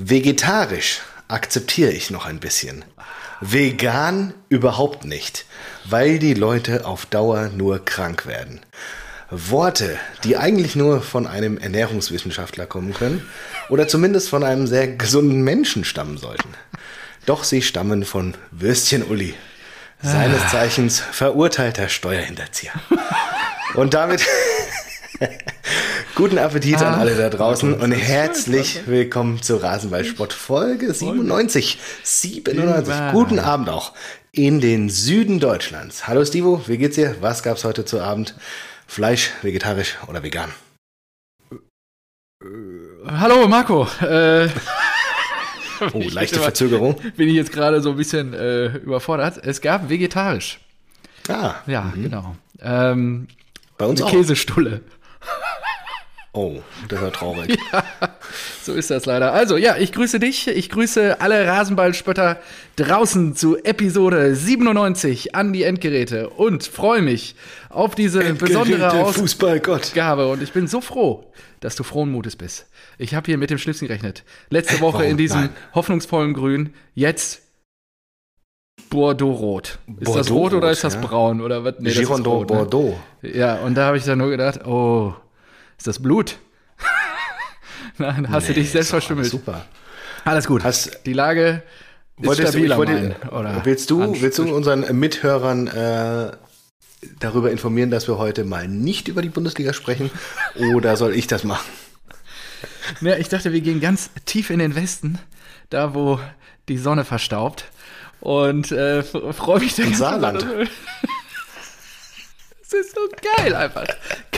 Vegetarisch akzeptiere ich noch ein bisschen. Vegan überhaupt nicht, weil die Leute auf Dauer nur krank werden. Worte, die eigentlich nur von einem Ernährungswissenschaftler kommen können oder zumindest von einem sehr gesunden Menschen stammen sollten. Doch sie stammen von Würstchen Uli, seines Zeichens verurteilter Steuerhinterzieher. Und damit guten Appetit an alle da draußen und herzlich willkommen zu Rasenballsport Folge 97. 97. Guten Abend auch in den Süden Deutschlands. Hallo Stivo, wie geht's dir? Was gab's heute zu Abend? Fleisch, vegetarisch oder vegan? Hallo Marco. Äh, Oh, leichte Verzögerung. Bin ich jetzt gerade so ein bisschen äh, überfordert. Es gab vegetarisch. Ah, Ja, genau. Ähm, bei uns eine auch. Käsestulle. Oh, das war traurig. So ist das leider. Also, ja, ich grüße dich. Ich grüße alle Rasenballspötter draußen zu Episode 97 an die Endgeräte und freue mich auf diese besondere Endgeräte, Ausgabe. Fußballgott. Und ich bin so froh, dass du frohen Mutes bist. Ich habe hier mit dem Schnipsen gerechnet. Letzte Woche Warum? in diesem Nein. hoffnungsvollen Grün, jetzt Bordeaux-Rot. Ist das Bordeaux-Rot, rot oder ist das ja. braun? Oder was? Nee, das ist rot, ne? Bordeaux. Ja, und da habe ich dann nur gedacht, oh, ist das Blut? Nein, hast du dich selbst verstümmelt. Super. Alles gut. Hast- Die Lage ist Wolltest du, stabiler, wollte, mein, oder willst, du, willst du unseren Mithörern äh, darüber informieren, dass wir heute mal nicht über die Bundesliga sprechen? Oder soll ich das machen? Ja, ich dachte, wir gehen ganz tief in den Westen, da wo die Sonne verstaubt. Und äh, freue mich da ganz Saarland. Das ist so geil einfach.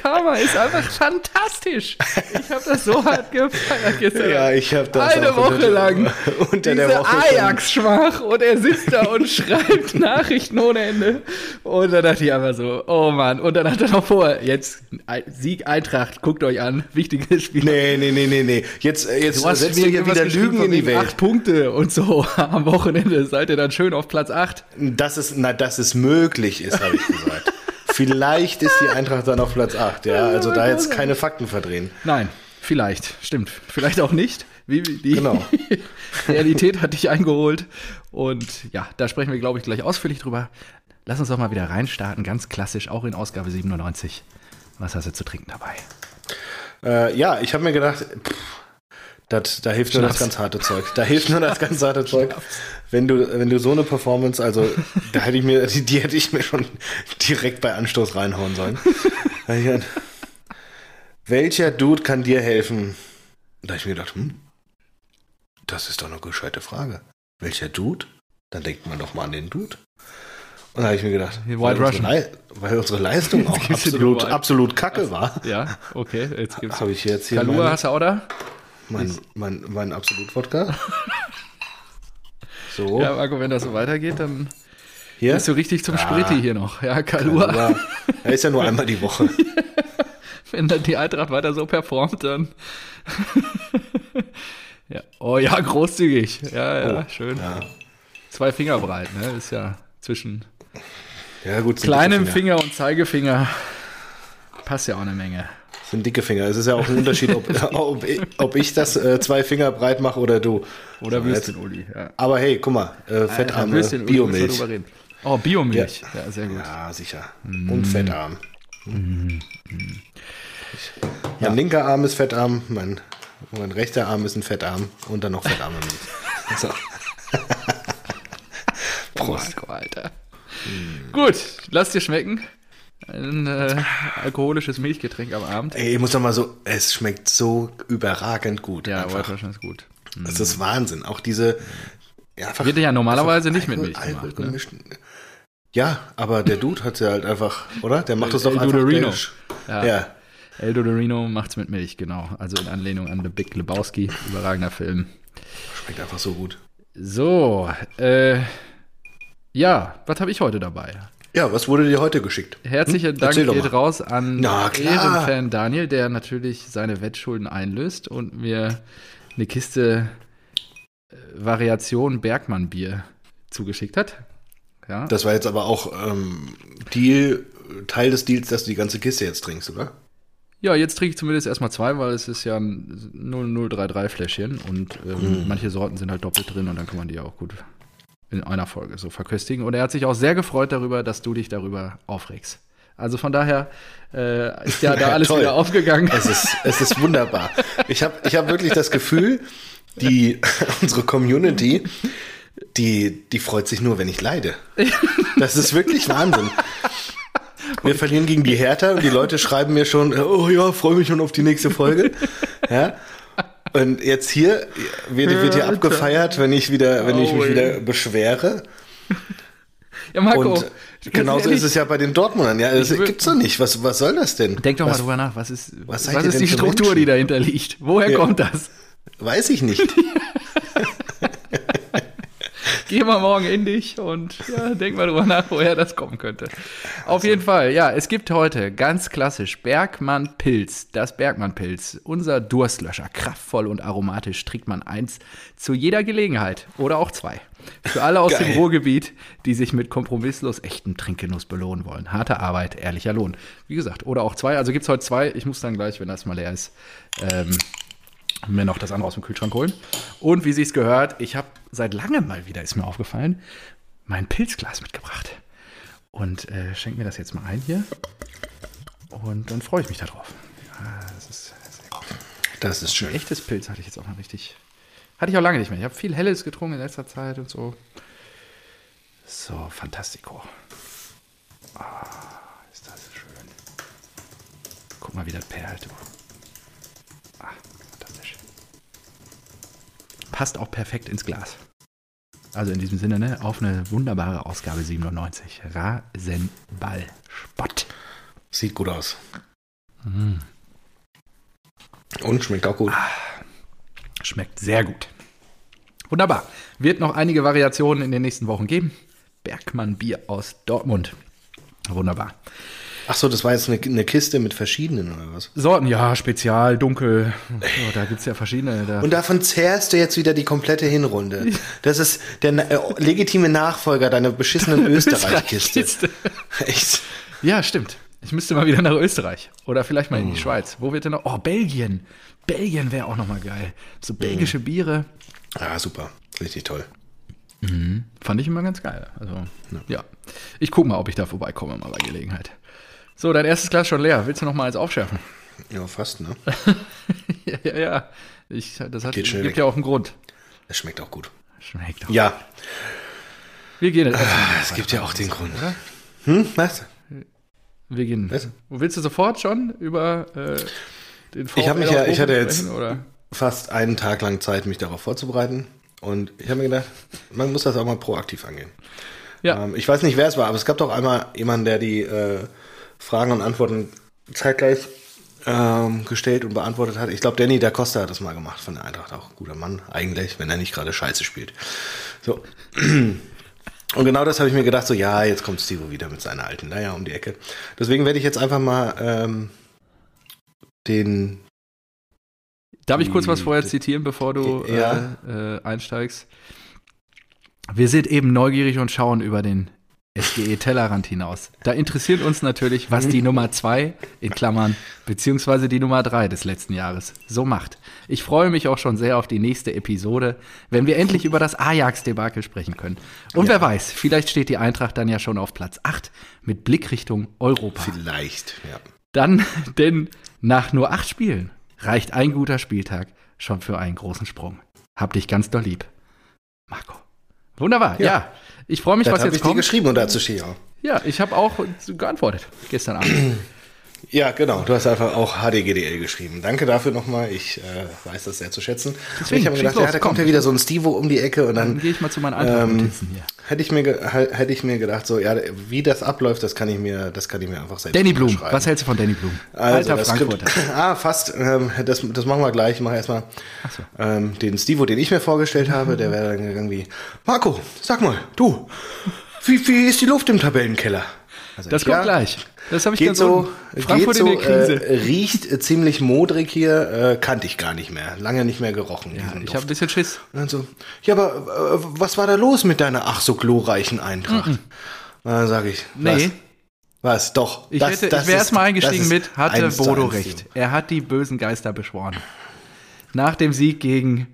Karma ist einfach fantastisch. Ich habe das so hart gefeiert gestern. Ja, ich habe das Eine Woche unter- lang. unter Diese der Woche schon- Ajax-Schmach und er sitzt da und schreibt Nachrichten ohne Ende. Und dann dachte ich einfach so, oh Mann. Und dann hat er noch vor, jetzt Sieg Eintracht, guckt euch an, wichtiges Spiel. Nee, nee, nee, nee, nee. Jetzt, äh, jetzt Du setzt du hier wieder Lügen in die Welt. Acht Punkte und so. Am Wochenende seid ihr dann schön auf Platz 8. Dass es, na, dass es möglich ist, habe ich gesagt. Vielleicht ist die Eintracht dann auf Platz 8, ja. Also da jetzt keine Fakten verdrehen. Nein, vielleicht, stimmt. Vielleicht auch nicht. Wie, die Genau. Realität hat dich eingeholt. Und ja, da sprechen wir, glaube ich, gleich ausführlich drüber. Lass uns doch mal wieder reinstarten, ganz klassisch, auch in Ausgabe 97. Was hast du zu trinken dabei? Äh, ja, ich habe mir gedacht, pff, das, da hilft nur das Schnaps. ganz harte Zeug. Da hilft nur das ganz harte Zeug. Wenn du, wenn du so eine Performance, also da hätte ich mir, die, die hätte ich mir schon direkt bei Anstoß reinhauen sollen. Gedacht, Welcher Dude kann dir helfen? Da habe ich mir gedacht, hm, das ist doch eine gescheite Frage. Welcher Dude? Dann denkt man doch mal an den Dude. Und da habe ich mir gedacht, weil White unsere, Russian. Lei- weil unsere Leistung auch absolut, absolut kacke war, Ja, okay, jetzt gibt's. habe ich jetzt hier Kalua hast du auch da? mein, mein, mein Absolut-Wodka. So, Ja, Marco, wenn das so weitergeht, dann hier. bist du richtig zum Spritti hier noch. Ja, Kalua. Er ist ja nur einmal die Woche. Wenn dann die Eintracht weiter so performt, dann. ja. Oh ja, großzügig. Ja, ja, schön. Oh, Ja, Zwei Finger breit, ne? Ist ja zwischen ja gut, kleinem Finger. Finger und Zeigefinger. Passt ja auch eine Menge. Sind dicke Finger. Es ist ja auch ein Unterschied, ob, ob, ich, ob ich das äh, zwei Finger breit mache oder du. Oder So, Würstchen-Uli. Ja. Aber hey, guck mal, äh, fettarme Würstchen-Uli, müssen wir Biomilch. Oh, Biomilch. Ja, sehr gut. Ja, sicher. Mm. Und fettarm. Mein linker Arm ist fettarm, mein, mein rechter Arm ist ein Fettarm und dann noch fettarme Milch. So. Prost. Marco, Alter. Mm. Gut, lass dir schmecken. Ein äh, alkoholisches Milchgetränk am Abend. Ey, ich muss doch mal so, es schmeckt so überragend gut. Ja, Russian ist gut. Das ist Wahnsinn. Auch diese. Ja, einfach, Wird ja normalerweise nicht mit Milch Alkohol gemacht, ne? Ja, aber der Dude hat ja halt einfach, oder? Der macht das doch El einfach. Gleich. Ja. Ja. El Dorino macht's mit Milch, genau. Also in Anlehnung an The Big Lebowski. Überragender Film. Schmeckt einfach so gut. So, äh, ja, was habe ich heute dabei? Ja, was wurde dir heute geschickt? Herzlichen Dank Erzähl doch geht raus an Na. Ehrenfan Daniel, der natürlich seine Wettschulden einlöst und mir eine Kiste äh, Variation Bergmann Bier zugeschickt hat. Ja, Das war jetzt aber auch ähm, Deal, Teil des Deals, dass du die ganze Kiste jetzt trinkst, oder? Ja, jetzt trinke ich zumindest erstmal zwei, weil es ist ja ein 0033-Fläschchen und ähm, manche Sorten sind halt doppelt drin und dann kann man die auch gut in einer Folge so verköstigen. Und er hat sich auch sehr gefreut darüber, dass du dich darüber aufregst. Also von daher äh, ist ja da alles Toll. wieder aufgegangen. Es ist, es ist wunderbar. Ich habe ich hab wirklich das Gefühl, die, unsere Community, die, die freut sich nur, wenn ich leide. Das ist wirklich Wahnsinn. Wir verlieren gegen die Hertha und die Leute schreiben mir schon, oh ja, freue mich schon auf die nächste Folge. Ja. Und jetzt hier wird, wird hier abgefeiert, wenn ich wieder, wenn ich mich Oh, wieder beschwere. Ja, Marco, Und genauso ist es ja bei den Dortmundern. Ja, das gibt's doch nicht. Was, was soll das denn? Denk doch mal was, drüber nach, was ist, was was, ist die Struktur, Menschen? die dahinter liegt? Woher Ja. kommt das? Weiß ich nicht. Geh mal morgen in dich und ja, denk mal drüber nach, woher das kommen könnte. Auf jeden Fall, ja, es gibt heute ganz klassisch Bergmann Pilz, das Bergmann Pilz, unser Durstlöscher, kraftvoll und aromatisch, trinkt man eins zu jeder Gelegenheit oder auch zwei. Für alle aus dem Geil. Ruhrgebiet, die sich mit kompromisslos echtem Trinkgenuss belohnen wollen. Harte Arbeit, ehrlicher Lohn. Wie gesagt, oder auch zwei. Also gibt es heute zwei. Ich muss dann gleich, wenn das mal leer ist, ähm, mir noch das andere aus dem Kühlschrank holen. Und wie sich's gehört, ich habe seit langem mal wieder, ist mir aufgefallen, mein Pilzglas mitgebracht. Und äh, schenk mir das jetzt mal ein hier. Und dann freue ich mich darauf. Ja, das ist sehr gut. Das ist schön. Echtes Pilz hatte ich jetzt auch noch richtig. Hatte ich auch lange nicht mehr. Ich habe viel Helles getrunken in letzter Zeit und so. So, Fantastico. Ah, ist das schön. Guck mal, wie das perlt. du. Ah, fantastisch. Passt auch perfekt ins Glas. Also in diesem Sinne, ne, auf eine wunderbare Ausgabe 97. Rasenball Spott. Sieht gut aus. Mhm. Und schmeckt auch gut. Schmeckt sehr gut. Wunderbar. Wird noch einige Variationen in den nächsten Wochen geben. Bergmann Bier aus Dortmund. Wunderbar. Ach so, das war jetzt eine, eine Kiste mit verschiedenen oder was? Sorten, ja, spezial, dunkel. So, da gibt es ja verschiedene. Da. Und davon zehrst du jetzt wieder die komplette Hinrunde. Das ist der äh, legitime Nachfolger deiner beschissenen Österreich-Kiste. Echt? Ja, stimmt. Ich müsste mal wieder nach Österreich. Oder vielleicht mal in die Oh. Schweiz. Wo wird denn noch? Oh, Belgien. Belgien wäre auch noch mal geil. So belgische Mhm. Biere. Ah, super. Richtig toll. Fand ich immer ganz geil. Also, ja. Ich guck mal, ob ich da vorbeikomme, mal bei Gelegenheit. So, dein erstes Glas schon leer. Willst du noch mal eins aufschärfen? Ja, fast, ne? ja, ja, ja. Ich, das hat, gibt weg. ja auch einen Grund. Es schmeckt auch gut. Schmeckt doch. Ja, Wir gehen jetzt erstmal es gibt ja auch den Grund. oder? Hm, was? Wir gehen. Was? Willst du sofort schon über äh, den Ich hab mich VfL ja- ich hatte jetzt- Oder? Fast einen Tag lang Zeit, mich darauf vorzubereiten. Und ich habe mir gedacht, man muss das auch mal proaktiv angehen. Ja. Ähm, ich weiß nicht, wer es war, aber es gab doch einmal jemanden, der die äh, Fragen und Antworten zeitgleich ähm, gestellt und beantwortet hat. Ich glaube, Danny da Costa hat das mal gemacht von der Eintracht. Auch ein guter Mann eigentlich, wenn er nicht gerade Scheiße spielt. So. Und genau das habe ich mir gedacht, so ja, jetzt kommt Steve wieder mit seiner alten Leier um die Ecke. Deswegen werde ich jetzt einfach mal ähm, den Darf ich kurz was Die- vorher zitieren, bevor du Ja. äh, äh, einsteigst? Wir sind eben neugierig und schauen über den SGE Tellerrand hinaus. Da interessiert uns natürlich, was die Nummer zwei in Klammern beziehungsweise die Nummer drei des letzten Jahres so macht. Ich freue mich auch schon sehr auf die nächste Episode, wenn wir endlich über das Ajax-Debakel sprechen können. Und wer weiß, vielleicht steht die Eintracht dann ja schon auf Platz 8 mit Blick Richtung Europa. vielleicht, ja. Dann, denn nach nur acht Spielen reicht ein guter Spieltag schon für einen großen Sprung. Hab dich ganz doll lieb. Marco. Wunderbar, ja. Ja. Ich freue mich, Das was jetzt ich dir kommt. geschrieben und dazu ich auch. Ja, ich habe auch geantwortet gestern Abend. Ja, genau. Du hast einfach auch HDGDL geschrieben. Danke dafür nochmal. Ich äh, weiß das sehr zu schätzen. Deswegen, ich habe gedacht, ja, los, da kommt komm. ja wieder so ein Stivo um die Ecke und Dann dann gehe ich mal zu meinen Eintracht-Notizen hier. hätte ich mir hätte ich mir gedacht, so ja, wie das abläuft, das kann ich mir, das kann ich mir einfach selbst Danny Blum, was hältst du von Danny Blum? Also, Alter Frankfurter. Skript, ah, fast. Ähm, das, das machen wir gleich. Ich mache erstmal so. ähm, den Stivo, den ich mir vorgestellt habe. Der wäre dann gegangen wie: Marco, sag mal, du, wie, wie ist die Luft im Tabellenkeller? Also Das ich, kommt ja, gleich. Das habe ich Geht ganz so, unten. Frankfurt geht so in der Krise. äh, riecht ziemlich modrig hier, äh, kannte ich gar nicht mehr. Lange nicht mehr gerochen. ja, ich habe ein bisschen Schiss. Und dann so, ja, aber äh, was war da los mit deiner ach so glorreichen Eintracht? Und dann sage ich, Nee, was? Was? Doch. Ich, das- hätte, das ich wäre erstmal eingestiegen mit, hatte Bodo recht. Er hat die bösen Geister beschworen. Nach dem Sieg gegen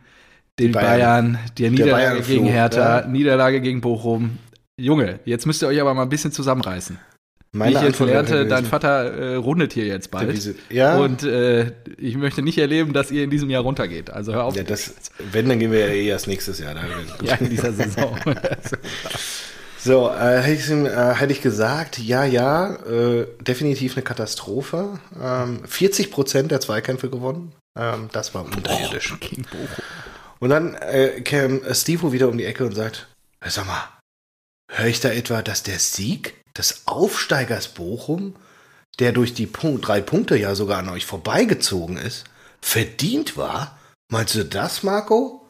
die Bayern. Bayern, der Niederlage Bayern-Fluch, gegen Hertha, ja. Niederlage gegen Bochum. Junge, jetzt müsst ihr euch aber mal ein bisschen zusammenreißen. Wie Meine ich jetzt Antwort lernte, dein Vater äh, rundet hier jetzt bald. Ja, Und äh, ich möchte nicht erleben, dass ihr in diesem Jahr runtergeht. Also hör auf. ja, das, wenn, dann gehen wir ja eh erst nächstes Jahr. Ja, in dieser Saison. So, äh, hätte, ich, äh, hätte ich gesagt, ja, ja, äh, definitiv eine Katastrophe. Ähm, 40 Prozent der Zweikämpfe gewonnen. Ähm, das war unterirdisch. Bochum. Und dann äh, kam Stivo wieder um die Ecke und sagt, "Hör, sag mal, höre ich da etwa, dass der Sieg des Aufsteigers Bochum, der durch die Punkt, drei Punkte ja sogar an euch vorbeigezogen ist, verdient war? Meinst du das, Marco?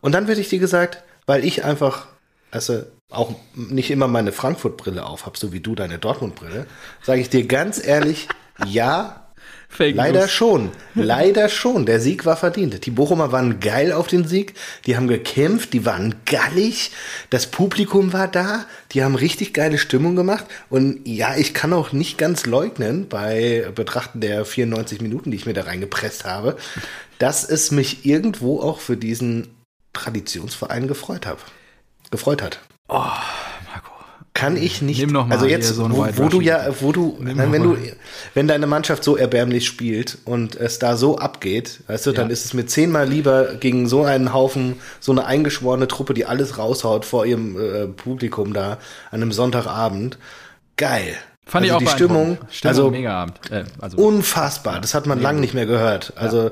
Und dann wird ich dir gesagt, weil ich einfach, also auch nicht immer meine Frankfurt-Brille auf habe, so wie du deine Dortmund-Brille, sage ich dir ganz ehrlich, ja, Fake Leider News. schon. Leider schon. Der Sieg war verdient. Die Bochumer waren geil auf den Sieg. Die haben gekämpft. Die waren gallig. Das Publikum war da. Die haben richtig geile Stimmung gemacht. Und ja, ich kann auch nicht ganz leugnen, bei Betrachten der 94 Minuten, die ich mir da reingepresst habe, dass es mich irgendwo auch für diesen Traditionsverein gefreut habe. Gefreut hat. Marco. Kann ich nicht. Nimm noch mal also jetzt, so wo, wo du ja, wo du, nein, wenn du, wenn deine Mannschaft so erbärmlich spielt und es da so abgeht, weißt du, dann Ja. ist es mir zehnmal lieber gegen so einen Haufen, so eine eingeschworene Truppe, die alles raushaut vor ihrem äh, Publikum da an einem Sonntagabend. Geil. Fand also ich auch die Stimmung. Stimmung also mega Abend. Äh, also unfassbar. Das hat man lange nicht mehr gehört. Also ja,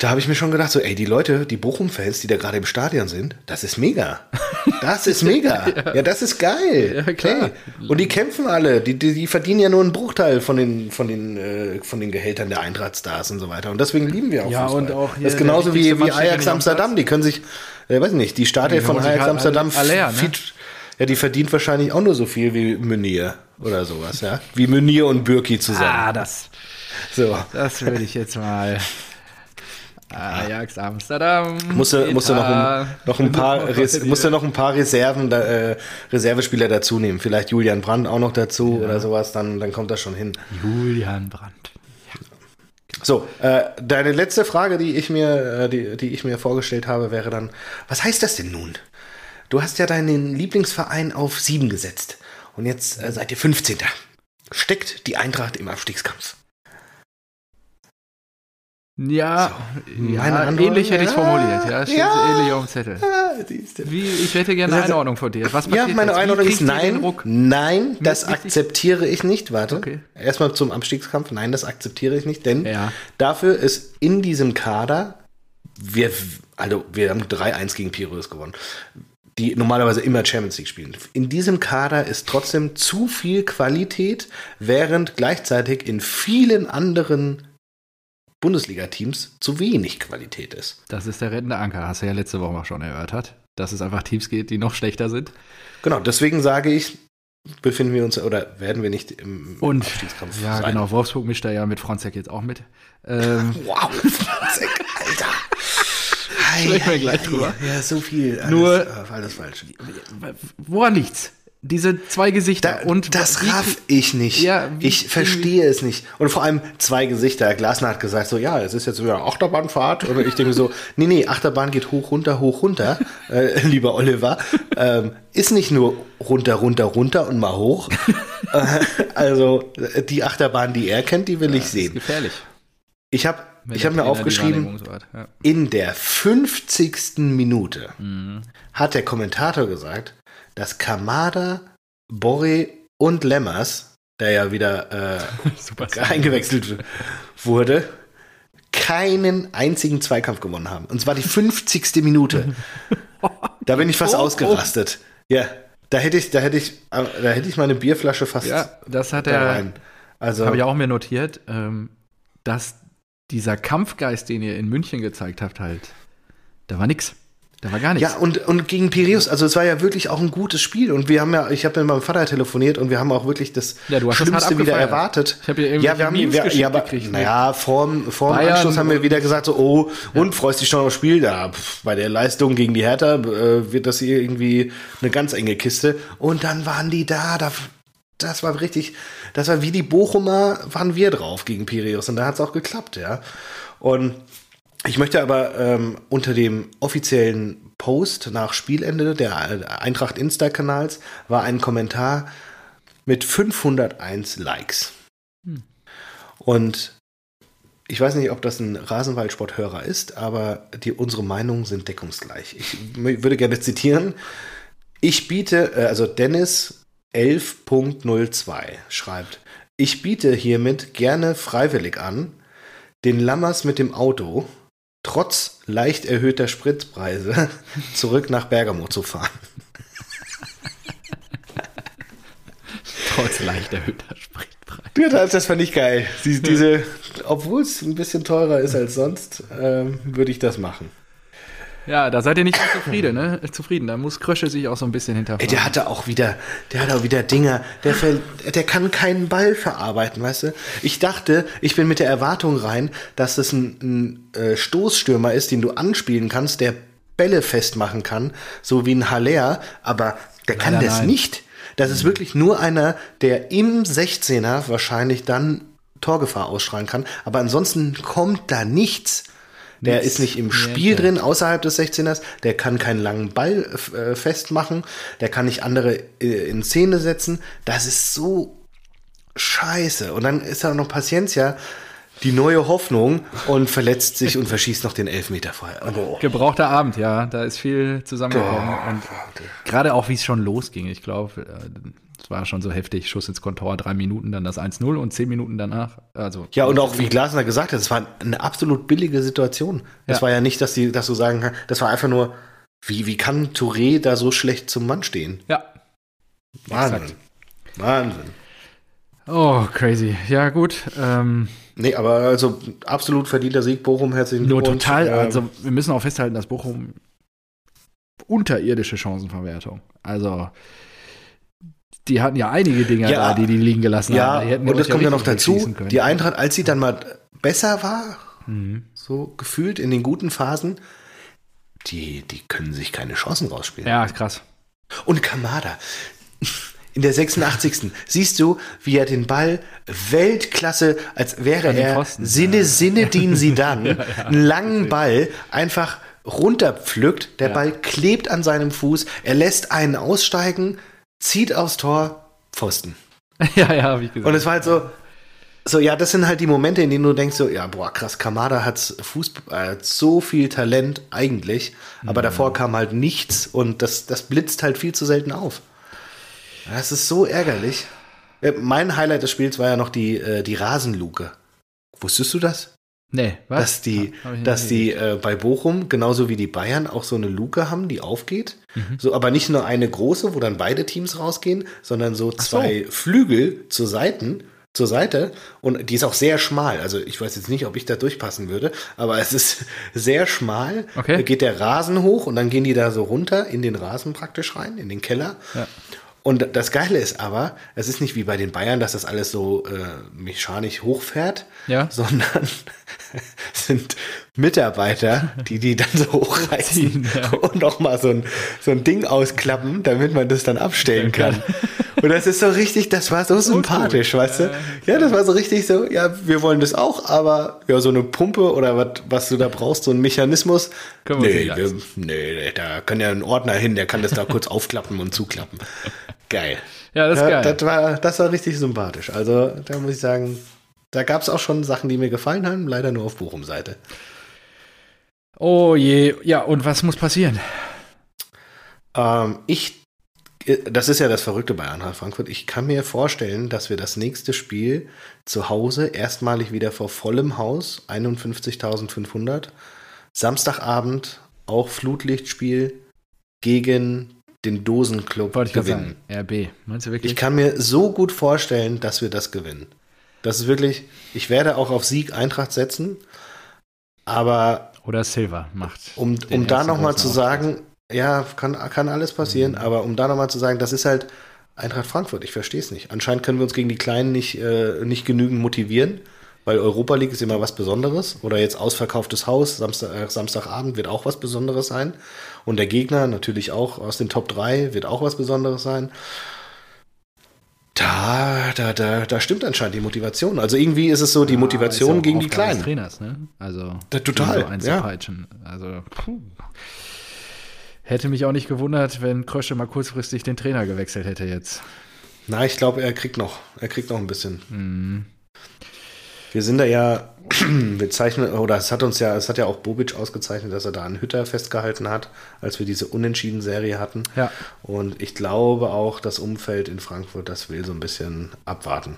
da habe ich mir schon gedacht, so, ey, die Leute, die Bochum-Fans, die da gerade im Stadion sind, das ist mega. Das ist mega. ja. das ist geil. Ja, klar. Hey. Und die kämpfen alle. Die, die, die verdienen ja nur einen Bruchteil von den, von den, äh, von den Gehältern der Eintracht-Stars und so weiter. Und deswegen lieben wir auch Ja, Fußball. und auch Das ist genauso wie, wie Ajax Amsterdam. Die können sich, äh, weiß ich nicht, die Startelf von Ajax Amsterdam alle her, ne? ja, die verdient wahrscheinlich auch nur so viel wie Meunier oder sowas, ja. Wie Meunier und Bürki zusammen. Ah, das, So. das würde ich jetzt mal. Ajax Amsterdam. Musste, musste noch, ein, noch ein paar, Res, Musste noch ein paar Reserven, äh, Reservespieler dazu nehmen. Vielleicht Julian Brandt auch noch dazu oder sowas, dann, dann kommt das schon hin. Julian Brandt. So, äh, deine letzte Frage, die ich mir, äh, die, die ich mir vorgestellt habe, wäre dann, was heißt das denn nun? Du hast ja deinen Lieblingsverein auf sieben gesetzt und jetzt äh, seid ihr 15. Steckt die Eintracht im Abstiegskampf? Ja, meine ja ähnlich hätte ich es Ja, formuliert. Ja, steht ja. ähnlich auf dem Zettel. Wie, ich hätte gerne eine Einordnung von dir. Was Ja, passiert meine jetzt? Wie Einordnung ist nein. Nein, das Wichtig- akzeptiere ich nicht. Warte. Okay. Erstmal zum Abstiegskampf. Nein, das akzeptiere ich nicht, denn Ja. dafür ist in diesem Kader, wir, also wir haben 3-1 gegen Piraeus gewonnen, die normalerweise immer Champions League spielen. In diesem Kader ist trotzdem zu viel Qualität, während gleichzeitig in vielen anderen Bundesliga-Teams zu wenig Qualität ist. Das ist der rettende Anker, hast du ja letzte Woche auch schon erörtert. Dass es einfach Teams geht, die noch schlechter sind. Genau, deswegen sage ich, befinden wir uns oder werden wir nicht im Und Abstiegskampf ja, sein. genau, Wolfsburg mischt da ja mit Fronzek jetzt auch mit. Ähm, Wow, Franzek, Alter. Sprechen wir gleich drüber. Ja, so viel. Alles, Nur- äh, alles falsch. woran liegt's? Diese zwei Gesichter Da, und das wie- raff ich nicht. Ja, wie- ich verstehe es nicht. Und vor allem zwei Gesichter. Glasner hat gesagt so, ja, es ist jetzt wieder Achterbahnfahrt. Und ich denke so, nee, nee, Achterbahn geht hoch, runter, hoch, runter. Äh, lieber Oliver. Ähm, ist nicht nur runter, runter, runter und mal hoch. äh, also die Achterbahn, die er kennt, die will ich ist sehen. gefährlich. Ich habe ich hab mir aufgeschrieben, Wahrnehmung so hat. Ja. in der 50. Minute Mhm. hat der Kommentator gesagt, dass Kamada, Borre und Lemmers, der ja wieder äh, eingewechselt wurde, keinen einzigen Zweikampf gewonnen haben. Und zwar die 50. Minute. Da bin ich fast Oh, oh. ausgerastet. Ja, da hätte ich, da hätte ich, da hätte ich meine Bierflasche fast Ja, das hat er, rein. Also habe ich auch mir notiert, ähm, dass dieser Kampfgeist, den ihr in München gezeigt habt, halt, da war nix. Da war gar nichts. Ja, und, und gegen Piraeus, also es war ja wirklich auch ein gutes Spiel. Und wir haben ja, ich habe mit meinem Vater telefoniert und wir haben auch wirklich das Ja, du hast das Schlimmste wieder erwartet. Ich hab hier irgendwelche ja, wir haben, Memes wir, ja, aber, gekriegt, ne? naja, vorm, Bayern Anschluss haben wir wieder gesagt, so, oh, und freust dich schon aufs Spiel? Ja, pf, bei der Leistung gegen die Hertha äh, wird das hier irgendwie eine ganz enge Kiste. Und dann waren die da, da das war richtig, das war wie die Bochumer, waren wir drauf gegen Piraeus und da hat es auch geklappt, ja. Und ich möchte aber ähm, unter dem offiziellen Post nach Spielende der Eintracht Insta-Kanals war ein Kommentar mit 501 Likes. Hm. Und ich weiß nicht, ob das ein Rasenwaldsporthörer ist, aber die, unsere Meinungen sind deckungsgleich. Ich würde gerne zitieren. Ich biete, äh, also Dennis 11.02 schreibt, ich biete hiermit gerne freiwillig an, den Lammers mit dem Auto trotz leicht erhöhter Spritpreise zurück nach Bergamo zu fahren. trotz leicht erhöhter Spritpreise. Das fand ich geil. Diese, obwohl es ein bisschen teurer ist als sonst, ähm, würde ich das machen. Ja, da seid ihr nicht zufrieden, ne? Zufrieden. Da muss Krösche sich auch so ein bisschen hinterfragen. Ey, der hatte auch wieder, der hat auch wieder Dinger. Der, der kann keinen Ball verarbeiten, weißt du? Ich dachte, ich bin mit der Erwartung rein, dass das ein, ein äh, Stoßstürmer ist, den du anspielen kannst, der Bälle festmachen kann, so wie ein Haller, aber der kann Leider das nein. nicht. Das ist wirklich nur einer, der im 16er wahrscheinlich dann Torgefahr ausstrahlen kann, aber ansonsten kommt da nichts. Der Nichts. ist nicht im Spiel drin, außerhalb des 16ers. Der kann keinen langen Ball äh, festmachen. Der kann nicht andere äh, in Szene setzen. Das ist so scheiße. Und dann ist da noch Paciencia, die neue Hoffnung und verletzt sich und verschießt noch den Elfmeter vorher. Oh. Gebrauchter Abend, ja. Da ist viel zusammengekommen. Oh. Und gerade auch, wie es schon losging. Ich glaube, äh, war schon so heftig. Schuss ins Kontor, drei Minuten, dann das 1-0 und zehn Minuten danach. Also, ja, und auch wie Glasner gesagt hat, es war eine absolut billige Situation. Es ja. war ja nicht, dass, die, dass du sagen kannst, das war einfach nur, wie, wie kann Touré da so schlecht zum Mann stehen? Ja. Wahnsinn. Exakt. Wahnsinn. Oh, crazy. Ja, gut. Ähm, nee, aber also absolut verdienter Sieg. Bochum, herzlichen Glückwunsch. Nur total. Ähm, also, wir müssen auch festhalten, dass Bochum unterirdische Chancenverwertung. Also, die hatten ja einige Dinge ja, da, die die liegen gelassen ja, haben. Ja, und das kommt ja noch dazu. Die Eintracht, als sie dann mal besser war, mhm. so gefühlt in den guten Phasen, die, die können sich keine Chancen rausspielen. Ja, krass. Und Kamada. In der 86. siehst du, wie er den Ball Weltklasse, als wäre er Posten, Sinne, ja. Sinne dienen sie dann, ja, ja, einen langen Ball einfach runterpflückt. Der Ball klebt an seinem Fuß. Er lässt einen aussteigen, zieht aufs Tor, Pfosten. ja, ja, habe ich gesagt. Und es war halt so, so, ja, das sind halt die Momente, in denen du denkst so, ja, boah, krass, Kamada hat Fußball, hat so viel Talent eigentlich, aber mhm. davor kam halt nichts und das, das blitzt halt viel zu selten auf. Das ist so ärgerlich. Mein Highlight des Spiels war ja noch die, äh, die Rasenluke. Wusstest du das? Nee, was? Dass die, ja, dass die äh, bei Bochum, genauso wie die Bayern, auch so eine Luke haben, die aufgeht. Mhm. So, aber nicht nur eine große, wo dann beide Teams rausgehen, sondern so zwei so. Flügel zur Seiten, zur Seite. Und die ist auch sehr schmal. Also ich weiß jetzt nicht, ob ich da durchpassen würde, aber es ist sehr schmal. Okay. Da geht der Rasen hoch und dann gehen die da so runter in den Rasen praktisch rein, in den Keller. Ja. Und das Geile ist aber, es ist nicht wie bei den Bayern, dass das alles so äh, mechanisch hochfährt, ja. sondern sind Mitarbeiter, die die dann so hochreißen ja. und nochmal so ein, so ein Ding ausklappen, damit man das dann abstellen kann. Und das ist so richtig, das war so sympathisch, weißt du? Ja, das war so richtig so, ja, wir wollen das auch, aber ja, so eine Pumpe oder was, was du da brauchst, so ein Mechanismus. Nee, wir, nee, da kann ja ein Ordner hin, der kann das da kurz aufklappen und zuklappen. Geil. Ja, das ist ja, geil. Das war, das war richtig sympathisch. Also, da muss ich sagen, da gab es auch schon Sachen, die mir gefallen haben, leider nur auf Bochum-Seite. Oh je, ja, und was muss passieren? Ähm, ich, äh, das ist ja das Verrückte bei Eintracht Frankfurt. Ich kann mir vorstellen, dass wir das nächste Spiel zu Hause erstmalig wieder vor vollem Haus, 51.500, Samstagabend, auch Flutlichtspiel gegen den Dosenclub Wollte gewinnen. RB, meinst du wirklich? Ich kann mir so gut vorstellen, dass wir das gewinnen. Das ist wirklich, ich werde auch auf Sieg Eintracht setzen, aber. Oder Silver macht. Um, um da nochmal zu sagen, ja, kann, kann alles passieren, mhm. aber um da nochmal zu sagen, das ist halt Eintracht Frankfurt, ich verstehe es nicht. Anscheinend können wir uns gegen die Kleinen nicht, äh, nicht genügend motivieren, weil Europa League ist immer was Besonderes. Oder jetzt ausverkauftes Haus, Samstag, äh, Samstagabend wird auch was Besonderes sein. Und der Gegner natürlich auch aus den Top 3 wird auch was Besonderes sein. Da, da, da, da stimmt anscheinend die Motivation. Also irgendwie ist es so die Motivation ja gegen die Aufgabe des Kleinen. Trainers, ne? Also Da, total, so einzupeitschen. Also puh. hätte mich auch nicht gewundert, wenn Krösche mal kurzfristig den Trainer gewechselt hätte jetzt. Na, ich glaube, er kriegt noch, er kriegt noch ein bisschen. Mhm. Wir sind da ja, wir zeichnen, oder es hat uns ja, es hat ja auch Bobic ausgezeichnet, dass er da einen Hütter festgehalten hat, als wir diese Unentschieden-Serie hatten. Ja. Und ich glaube auch, das Umfeld in Frankfurt, das will so ein bisschen abwarten.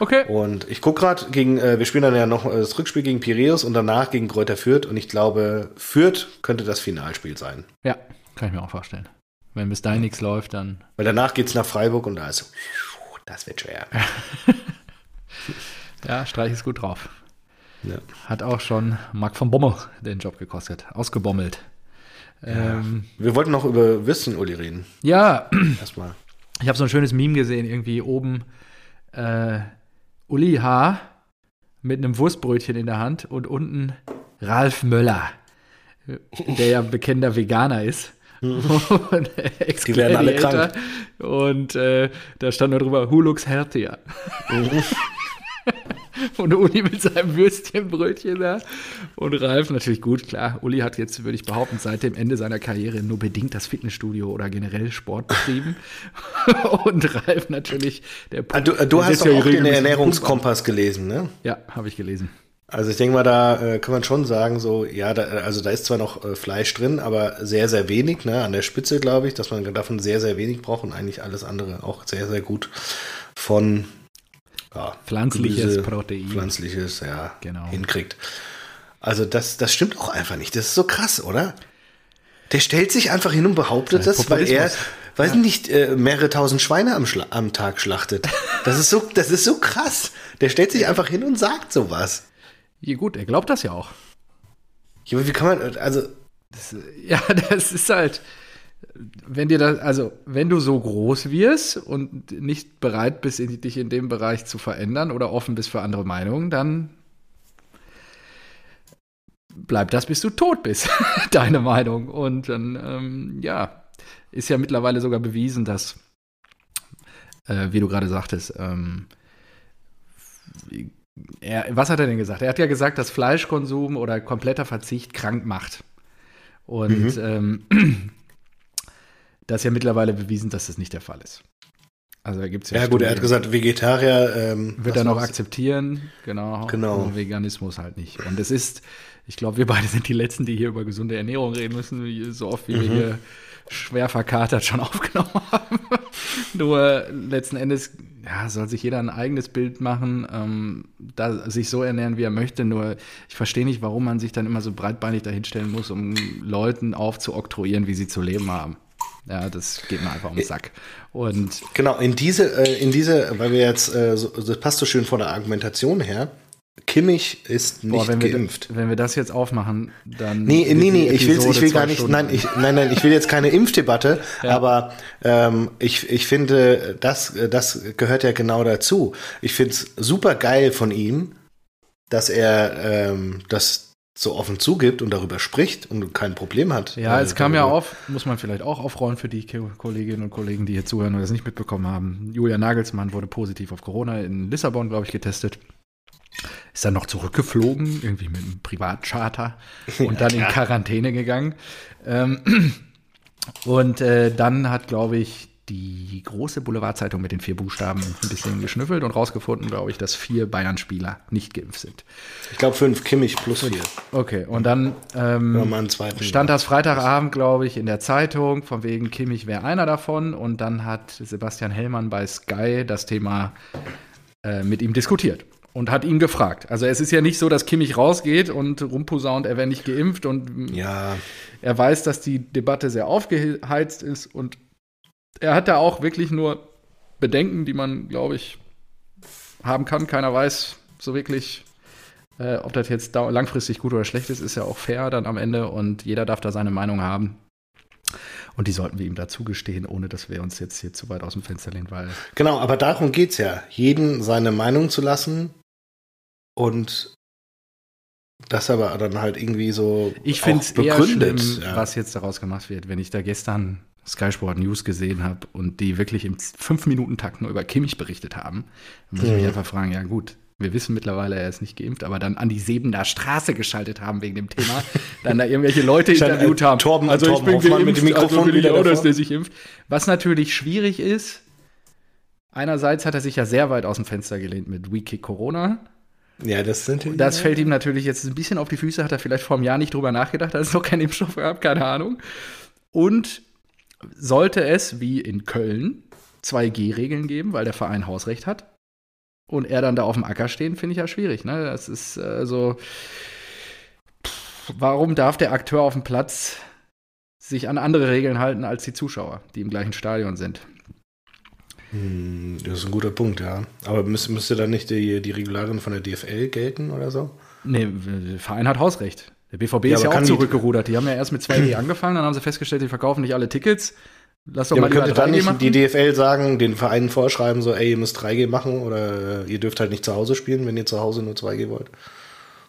Okay. Und ich gucke gerade gegen, äh, wir spielen dann ja noch äh, das Rückspiel gegen Piräus und danach gegen Kräuter Fürth. Und ich glaube, Fürth könnte das Finalspiel sein. Ja, kann ich mir auch vorstellen. Wenn bis dahin nichts läuft, dann. Weil danach geht es nach Freiburg und da ist, das wird schwer. Ja, Streich ist gut drauf. Ja. Hat auch schon Marc von Bommel den Job gekostet. Ausgebommelt. Ja, ähm, Wir wollten noch über Wissen, Uli, reden. ja Erstmal. ich habe so ein schönes Meme gesehen, irgendwie oben äh, Uli H. mit einem Wurstbrötchen in der Hand und unten Ralf Möller, der ja bekennender Veganer ist. und Die werden alle krank. Und äh, da stand nur drüber, who looks healthier? Und Uli mit seinem Würstchenbrötchen da. Und Ralf natürlich gut, klar. Uli hat jetzt, würde ich behaupten, seit dem Ende seiner Karriere nur bedingt das Fitnessstudio oder generell Sport betrieben. Und Ralf natürlich der Ah, du du hast doch ja auch den Ernährungskompass gelesen, ne? Ja, habe ich gelesen. Also ich denke mal, da äh, kann man schon sagen, so, ja, da, also da ist zwar noch äh, Fleisch drin, aber sehr, sehr wenig, ne? An der Spitze, glaube ich, dass man davon sehr, sehr wenig braucht und eigentlich alles andere auch sehr, sehr gut von ja, Pflanzliches Protein. Pflanzliches, ja, Genau. hinkriegt. Also das, das stimmt auch einfach nicht. Das ist so krass, oder? Der stellt sich einfach hin und behauptet Das das, weil er, weiß nicht, äh, mehrere tausend Schweine am, Schla am Tag schlachtet. Das ist so, das ist so krass. Der stellt sich einfach hin und sagt sowas. Ja, gut, er glaubt das ja auch. Ja, aber wie kann man, also, Ja, das ist halt, wenn dir das, also wenn du so groß wirst und nicht bereit bist, dich in dem Bereich zu verändern oder offen bist für andere Meinungen, dann bleibt das, bis du tot bist, deine Meinung. Und dann, ähm, ja, ist ja mittlerweile sogar bewiesen, dass, äh, wie du gerade sagtest, ähm, er, was hat er denn gesagt? Er hat ja gesagt, dass Fleischkonsum oder kompletter Verzicht krank macht. Und ähm, das ist ja mittlerweile bewiesen, dass das nicht der Fall ist. Also da gibt es ja, ja gut, er hat Studien. gesagt, Vegetarier, ähm, wird er noch akzeptieren, genau. Genau. Und Veganismus halt nicht. Und es ist, ich glaube, wir beide sind die Letzten, die hier über gesunde Ernährung reden müssen, so oft wie wir Mhm. hier schwer verkatert schon aufgenommen haben. Nur letzten Endes, ja, soll sich jeder ein eigenes Bild machen, ähm, da, sich so ernähren, wie er möchte. Nur ich verstehe nicht, warum man sich dann immer so breitbeinig dahinstellen muss, um Leuten aufzuoktroyieren, wie sie zu leben haben. Ja, das geht mir einfach um den Sack. Und Genau, in diese, äh, in diese, weil wir jetzt, äh, das passt so schön von der Argumentation her, Kimmich ist nicht Boah, wenn wir, geimpft. wenn wir das jetzt aufmachen, dann. Nee, nee, nee, ich will, ich will gar nicht, Stunden. nein, ich, nein, nein, ich will jetzt keine Impfdebatte, Ja. aber ähm, ich, ich finde, das, das gehört ja genau dazu. Ich finde es super geil von ihm, dass er ähm, das so offen zugibt und darüber spricht und kein Problem hat. Ja, äh, es kam ja auf, muss man vielleicht auch aufrollen für die Ko- Kolleginnen und Kollegen, die hier zuhören und das nicht mitbekommen haben. Julia Nagelsmann wurde positiv auf Corona in Lissabon, glaube ich, getestet. Ist dann noch zurückgeflogen, irgendwie mit einem Privatcharter und dann in Quarantäne gegangen. Ähm, und äh, dann hat, glaube ich, die große Boulevardzeitung mit den vier Buchstaben ein bisschen geschnüffelt und rausgefunden, glaube ich, dass vier Bayern-Spieler nicht geimpft sind. Ich glaube fünf, Kimmich plus vier. Okay, und dann ähm, stand das Freitagabend, glaube ich, in der Zeitung, von wegen Kimmich wäre einer davon. Und dann hat Sebastian Hellmann bei Sky das Thema äh, mit ihm diskutiert und hat ihn gefragt. Also es ist ja nicht so, dass Kimmich rausgeht und rumposaunt, er wäre nicht geimpft und Ja, er weiß, dass die Debatte sehr aufgeheizt ist und er hat da auch wirklich nur Bedenken, die man, glaube ich, haben kann. Keiner weiß so wirklich, äh, ob das jetzt langfristig gut oder schlecht ist, ist ja auch fair dann am Ende und jeder darf da seine Meinung haben. Und die sollten wir ihm dazugestehen, ohne dass wir uns jetzt hier zu weit aus dem Fenster lehnen, weil genau, aber darum geht's ja. Jeden seine Meinung zu lassen und das aber dann halt irgendwie so Ich finde es eher schlimm, ja. was jetzt daraus gemacht wird, wenn ich da gestern Sky Sport News gesehen habe und die wirklich im 5-Minuten-Takt nur über Kimmich berichtet haben, dann muss ich mich mhm. einfach fragen, ja gut, wir wissen mittlerweile, er ist nicht geimpft, aber dann an die Sebener Straße geschaltet haben wegen dem Thema, dann da irgendwelche Leute interviewt haben. Torben, also Torben ich bin Hoffmann geimpft, mit dem Mikrofon also wieder auch, dass der sich impft. Was natürlich schwierig ist, einerseits hat er sich ja sehr weit aus dem Fenster gelehnt mit We Kick Corona. Ja, das sind Das fällt ihm natürlich jetzt ein bisschen auf die Füße, hat er vielleicht vor einem Jahr nicht drüber nachgedacht, als es noch keinen Impfstoff gab, keine Ahnung. Und sollte es, wie in Köln, 2G-Regeln geben, weil der Verein Hausrecht hat, und er dann da auf dem Acker stehen, finde ich ja schwierig. Ne? Das ist äh, so. warum darf der Akteur auf dem Platz sich an andere Regeln halten als die Zuschauer, die im gleichen Stadion sind? Hm, das ist ein guter Punkt, ja. Aber müsste, müsste dann nicht die, die Regularien von der DFL gelten oder so? Nee, der Verein hat Hausrecht. Der BVB ja, ist ja auch zurückgerudert. Die haben ja erst mit 2G angefangen, dann haben sie festgestellt, die verkaufen nicht alle Tickets. Lass doch ja, mal könnte dann nicht machen. die DFL sagen, den Vereinen vorschreiben, so, ey, ihr müsst 3G machen oder äh, ihr dürft halt nicht zu Hause spielen, wenn ihr zu Hause nur 2G wollt?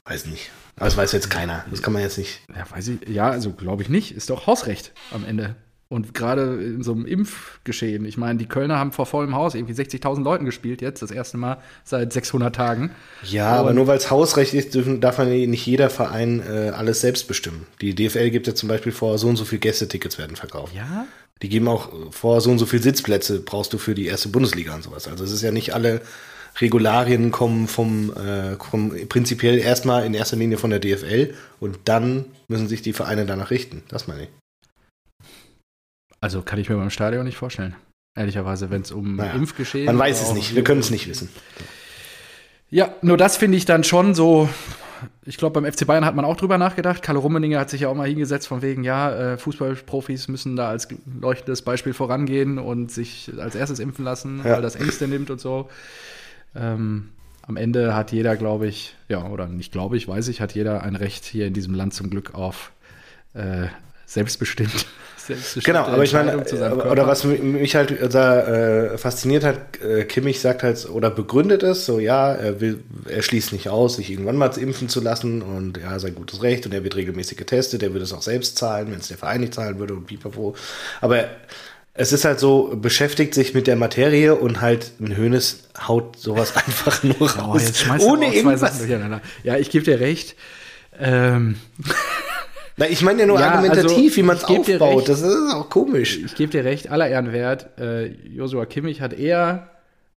Weiß nicht. Aber das weiß jetzt keiner. Das kann man jetzt nicht. Ja, weiß ich. Ja, also glaube ich nicht. Ist doch Hausrecht am Ende. Und gerade in so einem Impfgeschehen. Ich meine, die Kölner haben vor vollem Haus irgendwie 60.000 Leuten gespielt jetzt, das erste Mal seit 600 Tagen. Ja, Und aber nur weil es Hausrecht ist, dürfen, darf man nicht jeder Verein äh, alles selbst bestimmen. Die DFL gibt ja zum Beispiel vor, so und so viele Gästetickets werden verkauft. Ja? Die geben auch vor, so und so viele Sitzplätze brauchst du für die erste Bundesliga und sowas. Also es ist ja nicht alle Regularien kommen vom, äh, kommen prinzipiell erstmal in erster Linie von der DFL und dann müssen sich die Vereine danach richten. Das meine ich. Also kann ich mir beim Stadion nicht vorstellen. Ehrlicherweise, wenn es um naja, Impfgeschehen Man weiß es nicht, wir können es nicht wissen. Ja, nur das finde ich dann schon so ich glaube, beim FC Bayern hat man auch drüber nachgedacht. Karl Rummeninger hat sich ja auch mal hingesetzt von wegen, ja, äh, Fußballprofis müssen da als leuchtendes Beispiel vorangehen und sich als erstes impfen lassen, ja. weil das Ängste nimmt und so. Ähm, am Ende hat jeder, glaube ich, ja, oder nicht glaube ich, weiß ich, hat jeder ein Recht hier in diesem Land zum Glück auf äh, selbstbestimmt Genau, aber ich meine, oder was mich halt da äh, fasziniert hat, äh, Kimmich sagt halt oder begründet es, so ja, er will, er schließt nicht aus, sich irgendwann mal impfen zu lassen und ja, sein gutes Recht und er wird regelmäßig getestet, er würde es auch selbst zahlen, wenn es der Verein nicht zahlen würde und pipapo. Aber es ist halt so, beschäftigt sich mit der Materie und halt ein Hönes haut sowas einfach nur raus. Oh, ohne irgendwas. Ja, ich gebe dir recht. Ähm. Na, ich meine ja nur ja, argumentativ, also, wie man es aufbaut. Das ist auch komisch. Ich gebe dir recht, aller Ehrenwert. Äh, Joshua Kimmich hat eher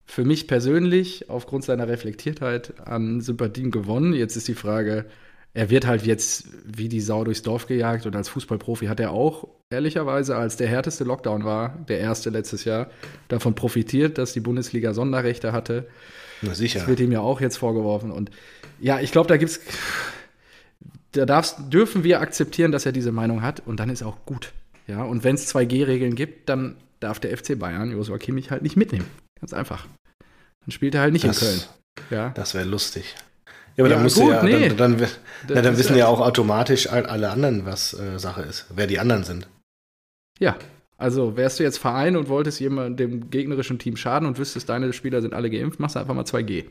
für mich persönlich aufgrund seiner Reflektiertheit an Sympathien gewonnen. Jetzt ist die Frage, er wird halt jetzt wie die Sau durchs Dorf gejagt und als Fußballprofi hat er auch ehrlicherweise, als der härteste Lockdown war, der erste letztes Jahr, davon profitiert, dass die Bundesliga Sonderrechte hatte. Na sicher. Das wird ihm ja auch jetzt vorgeworfen. Und ja, ich glaube, da gibt es da darfst, dürfen wir akzeptieren, dass er diese Meinung hat und dann ist auch gut. Ja, und wenn es 2G-Regeln gibt, dann darf der FC Bayern Josua Kimmich halt nicht mitnehmen. Ganz einfach. Dann spielt er halt nicht das, in Köln. Ja. Das wäre lustig. Ja, aber ja, dann, musst gut, ja, nee. dann, dann, ja, dann wissen ja auch automatisch alle anderen, was äh, Sache ist, wer die anderen sind. Ja, also wärst du jetzt Verein und wolltest jemand dem gegnerischen Team schaden und wüsstest, deine Spieler sind alle geimpft, machst du einfach mal 2G.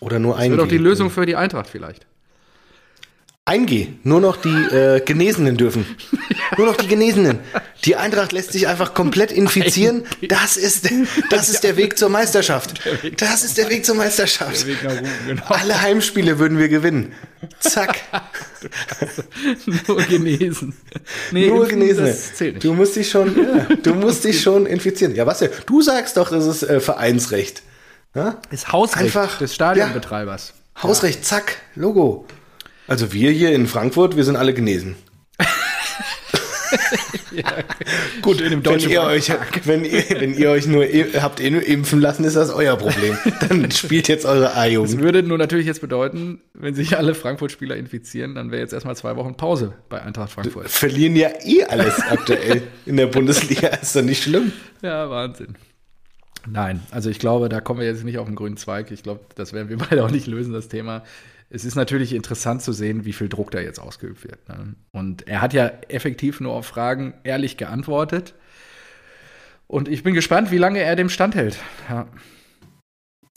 Oder nur ein Das wäre doch die Lösung für die Eintracht vielleicht. Ein G. Nur noch die äh, Genesenen dürfen. Nur noch die Genesenen. Die Eintracht lässt sich einfach komplett infizieren. Das ist, das ist der Weg zur Meisterschaft. Das ist der Weg zur Meisterschaft. Genau. Alle Heimspiele würden wir gewinnen. Zack. Nur genesen. Nee, Nur genesen. Du musst dich schon, ja, du musst dich schon infizieren. Ja, was denn? Du sagst doch, das ist äh, Vereinsrecht. Ja? Ist Hausrecht Einfach, des Stadionbetreibers. Ja, Hausrecht, zack, Logo. Also wir hier in Frankfurt, wir sind alle genesen. ja, Gut, in dem wenn ihr, euch, wenn, ihr, wenn ihr euch nur habt eh impfen lassen, ist das euer Problem. Dann spielt jetzt eure A-Jugend. Das würde nur natürlich jetzt bedeuten, wenn sich alle Frankfurt-Spieler infizieren, dann wäre jetzt erstmal zwei Wochen Pause bei Eintracht Frankfurt. Verlieren ja eh alles aktuell in der Bundesliga, ist doch nicht schlimm. Ja, Wahnsinn. Nein, also ich glaube, da kommen wir jetzt nicht auf den grünen Zweig. Ich glaube, das werden wir beide auch nicht lösen, das Thema. Es ist natürlich interessant zu sehen, wie viel Druck da jetzt ausgeübt wird. Ne? Und er hat ja effektiv nur auf Fragen ehrlich geantwortet. Und ich bin gespannt, wie lange er dem standhält. Ja.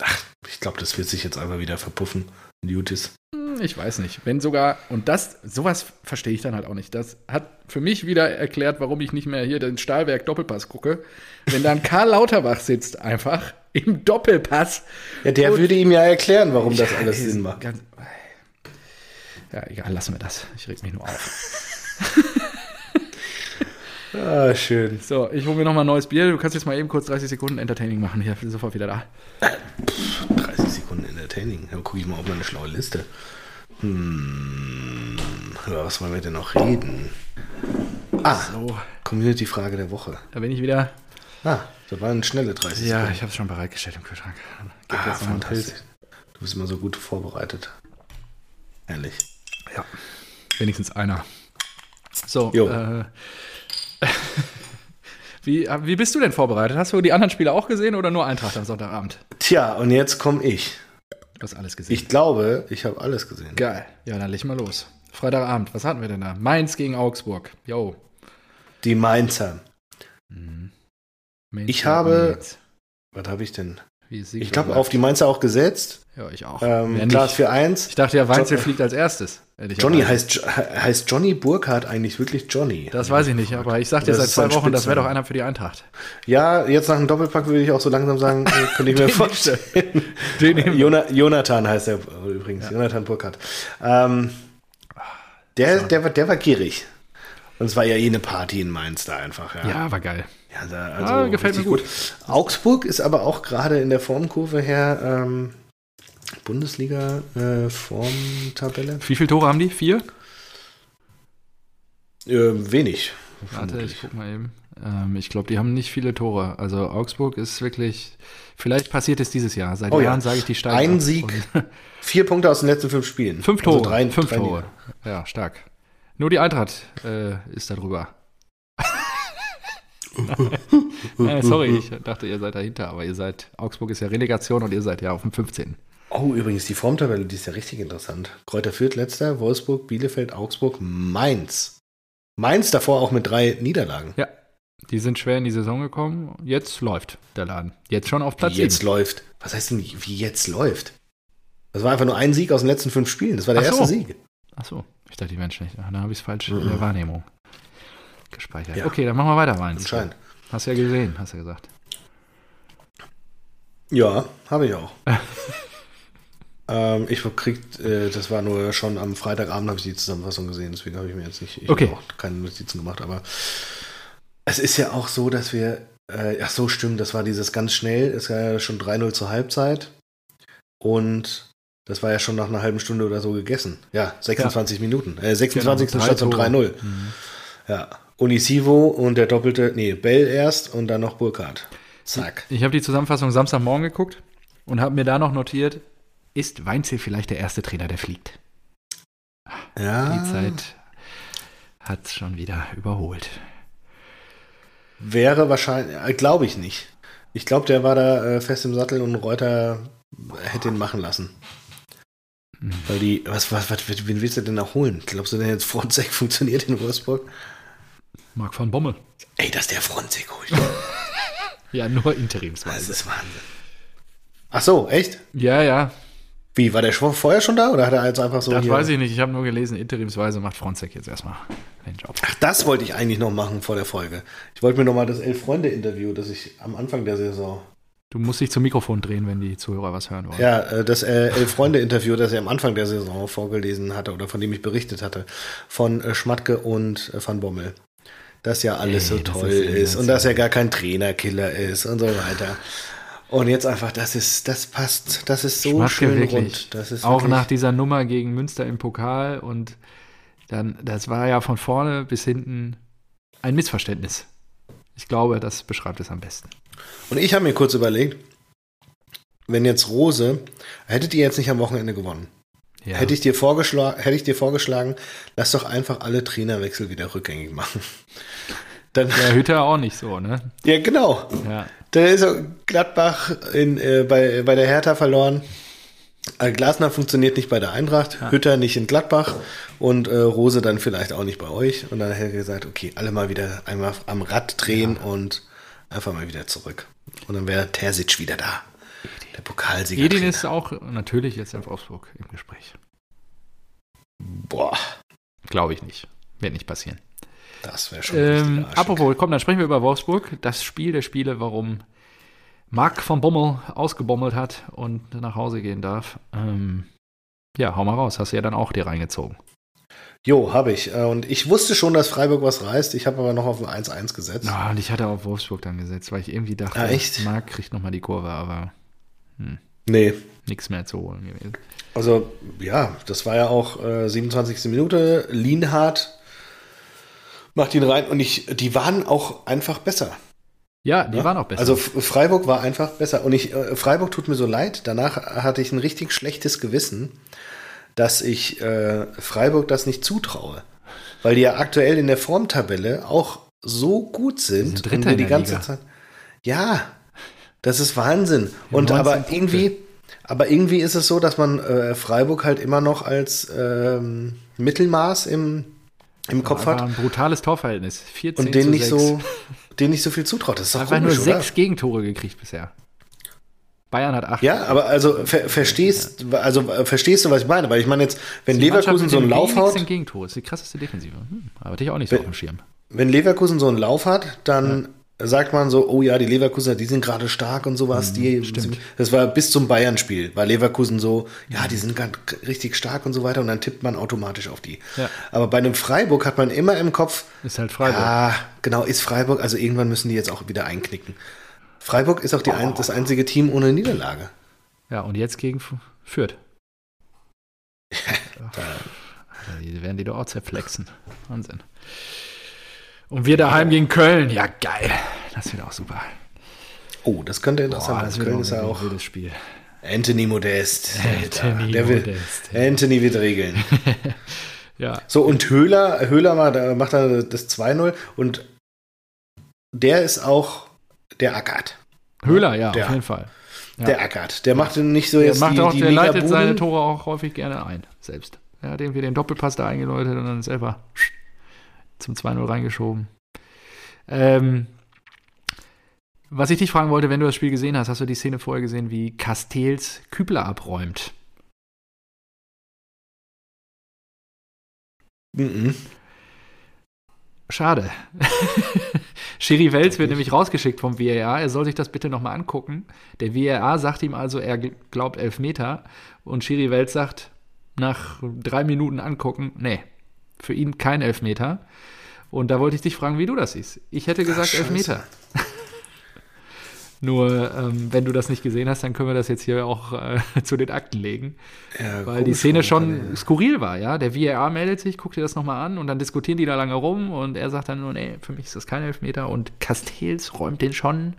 Ach, ich glaube, das wird sich jetzt einfach wieder verpuffen. Jutis. Ich weiß nicht. Wenn sogar, und das, sowas verstehe ich dann halt auch nicht. Das hat für mich wieder erklärt, warum ich nicht mehr hier den Stahlwerk Doppelpass gucke. Wenn dann Karl Lauterbach sitzt, einfach im Doppelpass. Ja, der würde ihm ja erklären, warum das alles Sinn macht. ganz- Ja, egal, lassen wir das. Ich reg mich nur auf. Ah, schön. So, ich hole mir nochmal ein neues Bier. Du kannst jetzt mal eben kurz 30 Sekunden Entertaining machen. Ich bin sofort wieder da. 30 Sekunden Entertaining. Dann gucke ich mal auf meine schlaue Liste. Hm, über was wollen wir denn noch reden? Ah, So, Community-Frage der Woche. da bin ich wieder. Ah, das waren schnelle 30 Ja, Sekunden. ich habe es schon bereitgestellt im Kühlschrank. Gib Ah, jetzt fantastisch. Du bist immer so gut vorbereitet. Ehrlich. Ja, wenigstens einer. So, äh, wie, wie bist du denn vorbereitet? Hast du die anderen Spiele auch gesehen oder nur Eintracht am Sonntagabend? Tja, und jetzt komme ich. Du hast alles gesehen. Ich glaube, ich habe alles gesehen. Geil. Ja, dann leg mal los. Freitagabend, was hatten wir denn da? Mainz gegen Augsburg. Jo. Die Mainzer. Mainz Ich habe- Mainz. Was habe ich denn? Ich glaube, auf die Mainzer auch gesetzt. Ja, ich auch. Ähm, Wer Glas nicht? für 1. Ich dachte ja, Weinzel Jo- fliegt als erstes. Johnny heißt, heißt Johnny Burkhardt eigentlich wirklich Johnny? Das weiß ich nicht, aber ich sagte seit ist zwei Wochen, das wäre doch einer für die Eintracht. Ja, jetzt nach dem Doppelpack würde ich auch so langsam sagen, äh, könnte ich mir vorstellen. Wir. Jona, Jonathan heißt er übrigens, Jonathan Burkhardt. Ähm, der, der, war, der war gierig. Und es war ja eh eine Party in Mainz da einfach. Ja, Ja, war geil. Ja da, also Ah, gefällt mir richtig gut. Augsburg ist aber auch gerade in der Formkurve her ähm, Bundesliga-Formtabelle. Wie viele Tore haben die? Vier? Äh, wenig. Warte, ich guck mal eben. Ähm, ich glaube, die haben nicht viele Tore. Also Augsburg ist wirklich. Vielleicht passiert es dieses Jahr. Seit Oh ja. Jahren sage ich die steigen. Ein. Sieg, vier Punkte aus den letzten fünf Spielen. Fünf Also Tore. drei- fünf drei Tore. Ja, stark. Nur die Eintracht äh, ist da drüber. Äh, sorry, ich dachte, ihr seid dahinter, aber ihr seid. Augsburg ist ja Relegation und ihr seid ja auf dem 15. Oh, übrigens, die Formtabelle, die ist ja richtig interessant. Kräuter Fürth letzter, Wolfsburg, Bielefeld, Augsburg, Mainz. Mainz davor auch mit drei Niederlagen. Ja. Die sind schwer in die Saison gekommen. Jetzt läuft der Laden. Jetzt schon auf Platz Wie jetzt sieben. läuft. Was heißt denn, wie jetzt läuft? Das war einfach nur ein Sieg aus den letzten fünf Spielen. Das war der Ach so. erste Sieg. Ach so, ich dachte, die wären schlecht. Ach, Dann habe ich es falsch in der Wahrnehmung gespeichert. Ja. Okay, dann machen wir weiter, Mainz. Anscheinend. Hast ja gesehen, hast ja gesagt. Ja, habe ich auch. ähm, ich kriegt, äh, das war nur schon am Freitagabend habe ich die Zusammenfassung gesehen, deswegen habe ich mir jetzt nicht, ich Okay. habe auch keine Notizen gemacht, aber es ist ja auch so, dass wir, äh, ach so, stimmt, das war dieses ganz schnell, es war ja schon 3-0 zur Halbzeit und das war ja schon nach einer halben Stunde oder so gegessen. Ja, 26 Minuten. Äh, 26. Genau, statt zum drei 3-0. Tore. Mhm. Ja. Unisivo und der doppelte, nee, Bell erst und dann noch Burkhardt. Zack. Ich habe die Zusammenfassung Samstagmorgen geguckt und habe mir da noch notiert, ist Weinzel vielleicht der erste Trainer, der fliegt? Ja. Die Zeit hat schon wieder überholt. Wäre wahrscheinlich, äh, glaube ich nicht. Ich glaube, der war da äh, fest im Sattel und Reuter hätte ihn machen lassen. Mhm. Weil die, was, was, was, wen willst du denn noch holen? Glaubst du denn jetzt Fronzek funktioniert in Wolfsburg? Marc van Bommel. Ey, dass der Fronzek holt. Ja, nur Das interimsweise. ist Wahnsinn. Ach so, echt? Ja, ja, Wie, war der vorher schon da oder hat er jetzt einfach so das weiß ich nicht. Ich habe nur gelesen, interimsweise macht Fronzek jetzt erstmal den Job. Ach, das wollte ich eigentlich noch machen vor der Folge. Ich wollte mir noch mal das Elf-Freunde-Interview, das ich am Anfang der Saison Du musst dich zum Mikrofon drehen, wenn die Zuhörer was hören wollen. Ja, äh, das äh, Elf-Freunde-Interview, das er am Anfang der Saison vorgelesen hatte oder von dem ich berichtet hatte, von äh, Schmatke und Van Bommel. Dass ja alles Ey, so toll ist ist, und dass er gar kein Trainerkiller ist und so weiter. Und jetzt einfach, das ist, das passt, das ist so Schmatke schön rund. Das ist Auch nach dieser Nummer gegen Münster im Pokal und dann, das war ja von vorne bis hinten ein Missverständnis. Ich glaube, das beschreibt es am besten. Und ich habe mir kurz überlegt, wenn jetzt Rose, hättet ihr jetzt nicht am Wochenende gewonnen, Ja. hätte, ich dir vorgeschlagen, hätte ich dir vorgeschlagen, lass doch einfach alle Trainerwechsel wieder rückgängig machen. Dann, Der Hütter auch nicht so, ne? ja, genau. Ja. Da ist Gladbach in, äh, bei, bei der Hertha verloren. Äh, Glasner funktioniert nicht bei der Eintracht, Hütter nicht in Gladbach und äh, Rose dann vielleicht auch nicht bei euch. Und dann hätte er gesagt, okay, alle mal wieder einmal am Rad drehen und einfach mal wieder zurück. Und dann wäre Terzic wieder da. Der Pokalsieger. Edin ist auch natürlich jetzt in Wolfsburg im Gespräch. Boah, Glaube ich nicht. Wird nicht passieren. das wäre schon Ähm, apropos, komm, dann sprechen wir über Wolfsburg. Das Spiel der Spiele, warum Marc von Bommel ausgebommelt hat und nach Hause gehen darf. Ähm, ja, hau mal raus. Hast du ja dann auch dir reingezogen. Jo, habe ich. Äh, Und ich wusste schon, dass Freiburg was reißt. Ich habe aber noch auf ein 1-1 gesetzt. Ja, und ich hatte auf Wolfsburg dann gesetzt, weil ich irgendwie dachte, echt? Marc kriegt nochmal die Kurve, aber Nee. nichts mehr zu holen gewesen. Also, ja, das war ja auch äh, 27. Minute. Lienhardt macht ihn rein und ich, die waren auch einfach besser. Ja, die Ja? waren auch besser. Also Freiburg war einfach besser. Und ich, äh, Freiburg tut mir so leid. Danach hatte ich ein richtig schlechtes Gewissen, dass ich äh, Freiburg das nicht zutraue. Weil die ja aktuell in der Formtabelle auch so gut sind. sind Dritter und wir die ganze Liga. Zeit. Ja, das ist Wahnsinn. Und 19 aber Punkte. irgendwie, aber irgendwie ist es so, dass man äh, Freiburg halt immer noch als ähm, Mittelmaß im, im Kopf hat ein brutales Torverhältnis. 14 und denen nicht 6. so, denen nicht so viel zutraut. Das ist doch Einfach nur komisch, oder? sechs Gegentore gekriegt bisher. Bayern hat acht. Ja, aber also ver verstehst, also äh, verstehst du, was ich meine? Weil ich meine jetzt, wenn Leverkusen so einen Lauf hat, Gegentore. Das ist die krasseste Defensive. Hm, aber hatte ich auch nicht so Wenn- auf dem Schirm. wenn Leverkusen so einen Lauf hat, dann sagt man so, oh ja, die Leverkusener, die sind gerade stark und sowas. die, Mhm, stimmt. Das war bis zum Bayern-Spiel, war Leverkusen so, ja, die sind ganz richtig stark und so weiter und dann tippt man automatisch auf die. Ja. Aber bei einem Freiburg hat man immer im Kopf, Ist halt Freiburg. ja, genau, ist Freiburg, also irgendwann müssen die jetzt auch wieder einknicken. Freiburg ist auch die ein, das einzige Team ohne Niederlage. Ja, und jetzt gegen Fürth. Die werden die doch auch zerflexen. Wahnsinn. Und wir daheim gegen Köln. Ja, geil. Das wird auch super. Oh, das könnte interessant das sein. wird Köln ist ja ein auch wildes Spiel. Anthony Modest. Anthony der will, Modest. Anthony wird regeln. Ja, So, und Höhler, Höhler macht, da macht er das 2-0 und der ist auch, der ackert. Höhler, ja, Der- auf jeden Fall. Ja. Der ackert. Der macht nicht so Der jetzt macht die, auch, die der leitet seine Tore auch häufig gerne ein, selbst. Er hat irgendwie den Doppelpass da eingeläutet und dann selber zum 2-0 reingeschoben. Ähm, was ich dich fragen wollte, wenn du das Spiel gesehen hast, hast du die Szene vorher gesehen, wie Castells Kübler abräumt? Mhm. Schade. Schiri Wels wird nämlich rausgeschickt vom VAR. Er soll sich das bitte nochmal angucken. Der VAR sagt ihm also, er gl- glaubt Elfmeter. Und Schiri Wels sagt nach drei Minuten angucken, nee, für ihn kein Elfmeter. Und da wollte ich dich fragen, wie du das siehst. Ich hätte gesagt Scheiße. Elfmeter. Nur, ähm, wenn du das nicht gesehen hast, dann können wir das jetzt hier auch äh, zu den Akten legen. Ja, Weil die Szene schon kann skurril war, ja. Der VAR meldet sich, guckt dir das nochmal an und dann diskutieren die da lange rum und er sagt dann nur, nee, für mich ist das kein Elfmeter und Castells räumt den schon,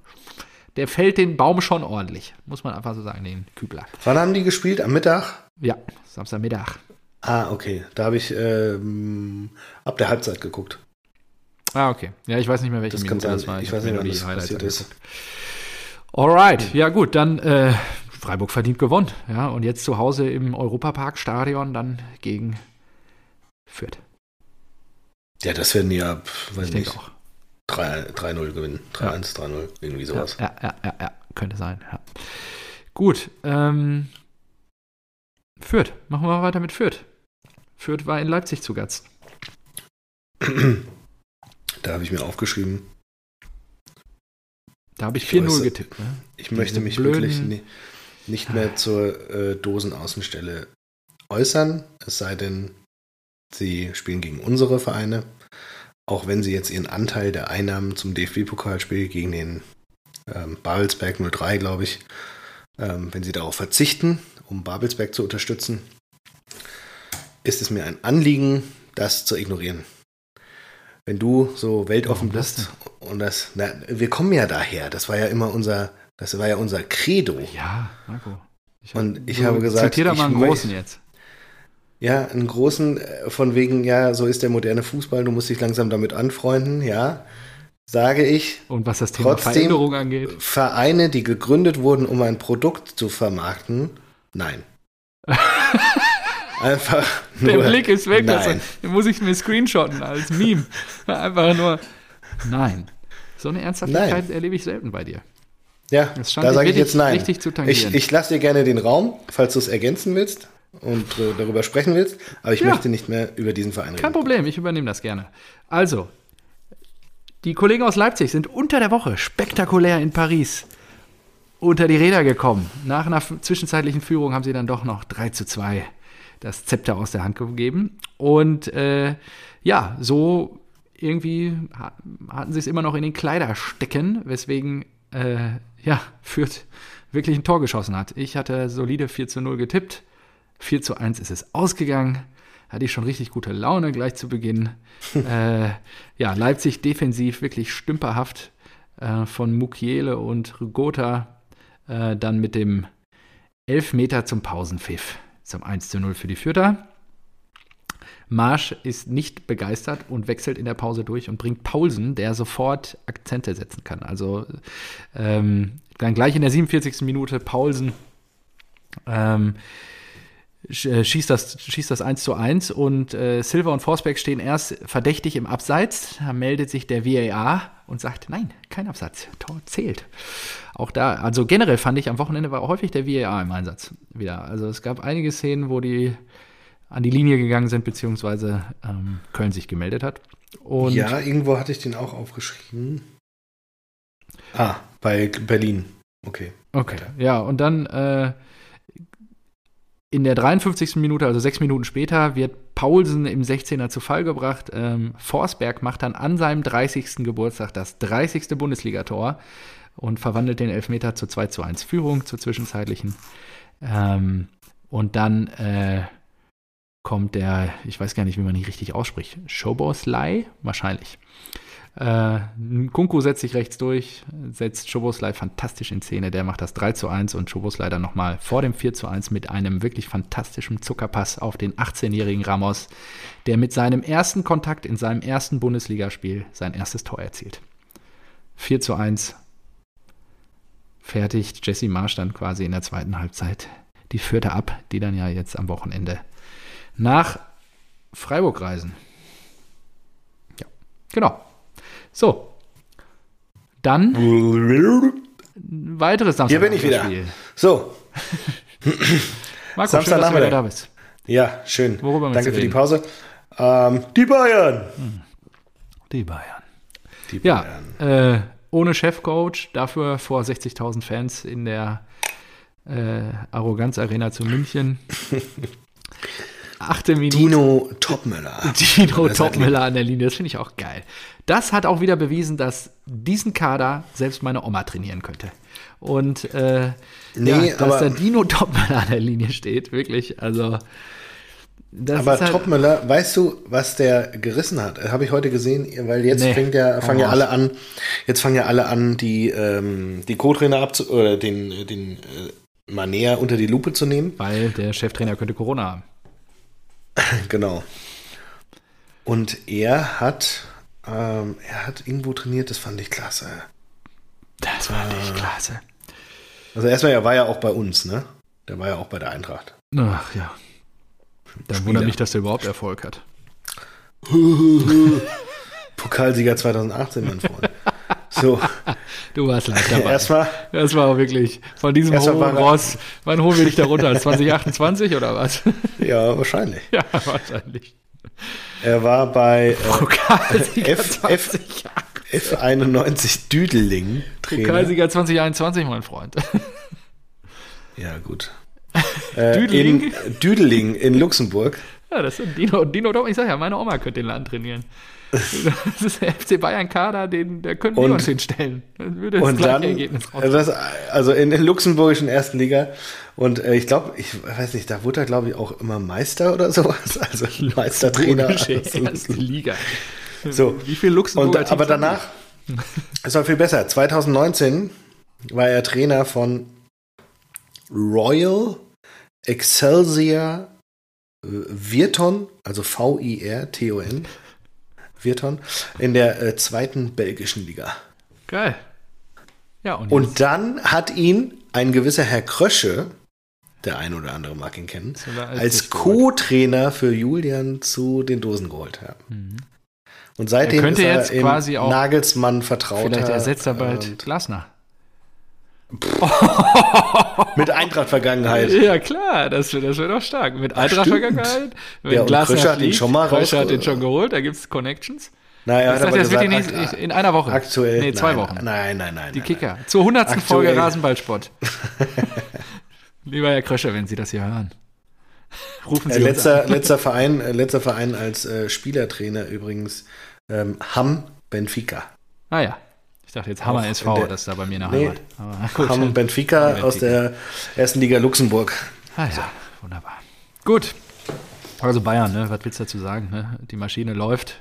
der fällt den Baum schon ordentlich, muss man einfach so sagen, den Kübler. er- Wann haben die gespielt? Am Mittag? Ja, Samstagmittag. Ah, okay. Da habe ich ähm, ab der Halbzeit geguckt. Ah, okay. Ja, ich weiß nicht mehr, welche Das Minute das war. Ich hab weiß nicht, wann die das Highlights passiert ist. angeguckt. Alright, ja gut, dann äh, Freiburg verdient gewonnen, ja, und jetzt zu Hause im Europapark-Stadion dann gegen Fürth. Ja, das werden ja, weiß Ich nicht, auch. 3 3-0 gewinnen. 3-1, 3-0, irgendwie sowas. Ja, ja, ja, ja, könnte sein. Ja. Gut, ähm, Fürth. Machen wir mal weiter mit Fürth. Fürth war in Leipzig zu Gast. Da habe ich mir aufgeschrieben, Da habe ich Ich 4-0 weiß, getippt. Ne? ich möchte Diese mich blöden- wirklich ni- nicht mehr zur äh, Dosenaußenstelle äußern, es sei denn, sie spielen gegen unsere Vereine. Auch wenn sie jetzt ihren Anteil der Einnahmen zum DFB-Pokalspiel gegen den ähm, Babelsberg 03, glaube ich, ähm, wenn sie darauf verzichten, um Babelsberg zu unterstützen, ist es mir ein Anliegen, das zu ignorieren. Wenn du so weltoffen Warum das bist und das, na, wir kommen ja daher, das war ja immer unser, das war ja unser Credo. Ja, Marco. Ich Und ich habe gesagt, Zitier da mal einen großen jetzt. Ja, einen großen, äh, von wegen, ja, so ist der moderne Fußball, du musst dich langsam damit anfreunden, ja, sage ich, Und was das Thema Trotzdem- Veränderung angeht. Vereine, die gegründet wurden, um ein Produkt zu vermarkten, nein. Einfach Der nur, Blick ist weg. Nein. Also, den muss ich mir screenshotten als Meme. Einfach nur, nein. So eine Ernsthaftigkeit erlebe ich selten bei dir. Ja, da sage ich jetzt nein. richtig zu tangieren. ich ich lasse dir gerne den Raum, falls du es ergänzen willst und äh, darüber sprechen willst, aber ich Ja. möchte nicht mehr über diesen Verein Kein reden. Problem, ich übernehme das gerne. Also, die Kollegen aus Leipzig sind unter der Woche spektakulär in Paris unter die Räder gekommen. Nach einer zwischenzeitlichen Führung haben sie dann doch noch 3 zu 2 das Zepter aus der Hand gegeben. Und äh, ja, so irgendwie ha- hatten sie es immer noch in den Kleider stecken, weswegen äh, ja, Fürth wirklich ein Tor geschossen hat. Ich hatte solide 4 zu 0 getippt. 4 zu 1 ist es ausgegangen. Hatte ich schon richtig gute Laune gleich zu Beginn. äh, ja, Leipzig defensiv wirklich stümperhaft äh, von Mukiele und Rugota. Äh, dann mit dem Elfmeter zum Pausenpfiff zum 1 zu 0 für die Fürther. Marsch ist nicht begeistert und wechselt in der Pause durch und bringt Paulsen, der sofort Akzente setzen kann. Also ähm, dann gleich in der 47. Minute Paulsen ähm, äh, schießt, das, schießt das 1 zu 1 und äh, Silva und Forsberg stehen erst verdächtig im Abseits. Da meldet sich der VAR und sagt, nein, kein Absatz, Tor zählt. Auch da, also generell fand ich, am Wochenende war häufig der VAR im Einsatz wieder. Also es gab einige Szenen, wo die an die Linie gegangen sind, beziehungsweise ähm, Köln sich gemeldet hat. Und ja, irgendwo hatte ich den auch aufgeschrieben. Ah, bei Berlin. Okay. Okay, ja, und dann äh, in der 53. Minute, also sechs Minuten später, wird Paulsen im 16er zu Fall gebracht. Ähm, Forsberg macht dann an seinem 30. Geburtstag das 30. Bundesligator und verwandelt den Elfmeter zur 2 zu 1 Führung, zur zwischenzeitlichen. Ähm, und dann äh, kommt der, ich weiß gar nicht, wie man ihn richtig ausspricht, Schoboslai? Wahrscheinlich. Äh, Kunku setzt sich rechts durch, setzt Schoboslai fantastisch in Szene. Der macht das 3 zu 1 und Schoboslai dann nochmal vor dem 4 zu 1 mit einem wirklich fantastischen Zuckerpass auf den 18-jährigen Ramos, der mit seinem ersten Kontakt in seinem ersten Bundesligaspiel sein erstes Tor erzielt. 4 zu 1. Fertigt Jesse Marsch dann quasi in der zweiten Halbzeit die vierte ab, die dann ja jetzt am Wochenende nach Freiburg reisen. Ja, genau. So. Dann weiteres Samstag. Hier bin ich wieder. So, Marco, schön, dass du wieder da bist. ja, schön. Worüber Danke für die? Pause. Ähm, die Bayern. Die Bayern. Die Ja, Bayern. äh, ohne Chefcoach, dafür vor 60.000 Fans in der äh, Arroganz Arena zu München. Achte Minute. Dino Topmüller. Dino Topmüller an der Linie, das finde ich auch geil. Das hat auch wieder bewiesen, dass diesen Kader selbst meine Oma trainieren könnte. Und äh, Nee, ja, dass aber- der Dino Topmüller an der Linie steht, wirklich. Also Aber halt, Topmüller, weißt du, was der gerissen hat? Habe ich heute gesehen, weil jetzt Nee. fängt ja, fangen Hau ja alle an, jetzt fangen ja alle an, die, ähm, die Co-Trainer abzu oder den, den äh, mal näher unter die Lupe zu nehmen. weil der Cheftrainer könnte Corona haben. Genau. Und er hat, ähm, er hat irgendwo trainiert, das fand ich klasse. Das war nicht klasse. Also erstmal, er war ja auch bei uns, ne? Der war ja auch bei der Eintracht. Ach ja. Dann wundert mich, dass der überhaupt Erfolg hat. Pokalsieger 2018, mein Freund. So, Du warst live dabei. erstmal, Das war auch wirklich von diesem hohen war Ross. Wann holen wir dich da runter? 2028 oder was? ja, wahrscheinlich. ja, wahrscheinlich. Er war bei äh, Pokalsieger F- F- 20, F91 Düdeling. Pokalsieger 2021, mein Freund. Ja, gut. Äh, Düdeling? In Düdeling in Luxemburg. Ja, das ist Dino. Dino, ich sag ja, meine Oma könnte den Laden trainieren. Das ist der FC Bayern Kader, den, der können wir uns hinstellen. Dann würde das Und dann, Ergebnis das, also in der luxemburgischen ersten Liga. Und äh, ich glaube, ich weiß nicht, da wurde er, glaube ich, auch immer Meister oder sowas. Also Meistertrainer. Luxemburgische erste Liga. So. Wie viel Luxemburger Und, aber danach, es war viel besser. 2019 war er Trainer von Royal Excelsior Virton, also V-I-R-T-O-N, Virton, in der äh, zweiten belgischen Liga. Geil. Ja, und, Und dann hat ihn ein gewisser Herr Krösche, der ein oder andere mag ihn kennen, als Co-Trainer für Julian zu den Dosen geholt. Ja. Und seitdem Er könnte ist er jetzt quasi auch- Nagelsmann vertraut. vielleicht ersetzt er bald Glasner. Mit Eintracht-Vergangenheit. Ja, klar, das wäre das wär doch stark. Mit Eintracht-Vergangenheit. Ja, und Kröscher hat ihn schon mal Kröscher hat den schon geholt, da gibt es Connections. Naja, Das, heißt, das wird die nächste, in einer Woche. aktuell. Nee, zwei nein, Wochen. Nein, nein, nein. Die nein, Kicker. Zur 100. Aktuell. Folge Rasenballsport. Lieber Herr Kröscher, wenn Sie das hier hören. Rufen Äh, Sie uns letzter, an. letzter, Verein, äh, letzter Verein als äh, Spielertrainer übrigens ähm, Ham Benfica. Ah ja. Ich dachte jetzt Hammer SV, der- das ist da bei mir in der Nee. Heimat. Aber gut. Ham Benfica Benfica. aus der ersten Liga Luxemburg. Ah ja, wunderbar. Gut. Also Bayern, ne? was willst du dazu sagen? Ne? Die Maschine läuft.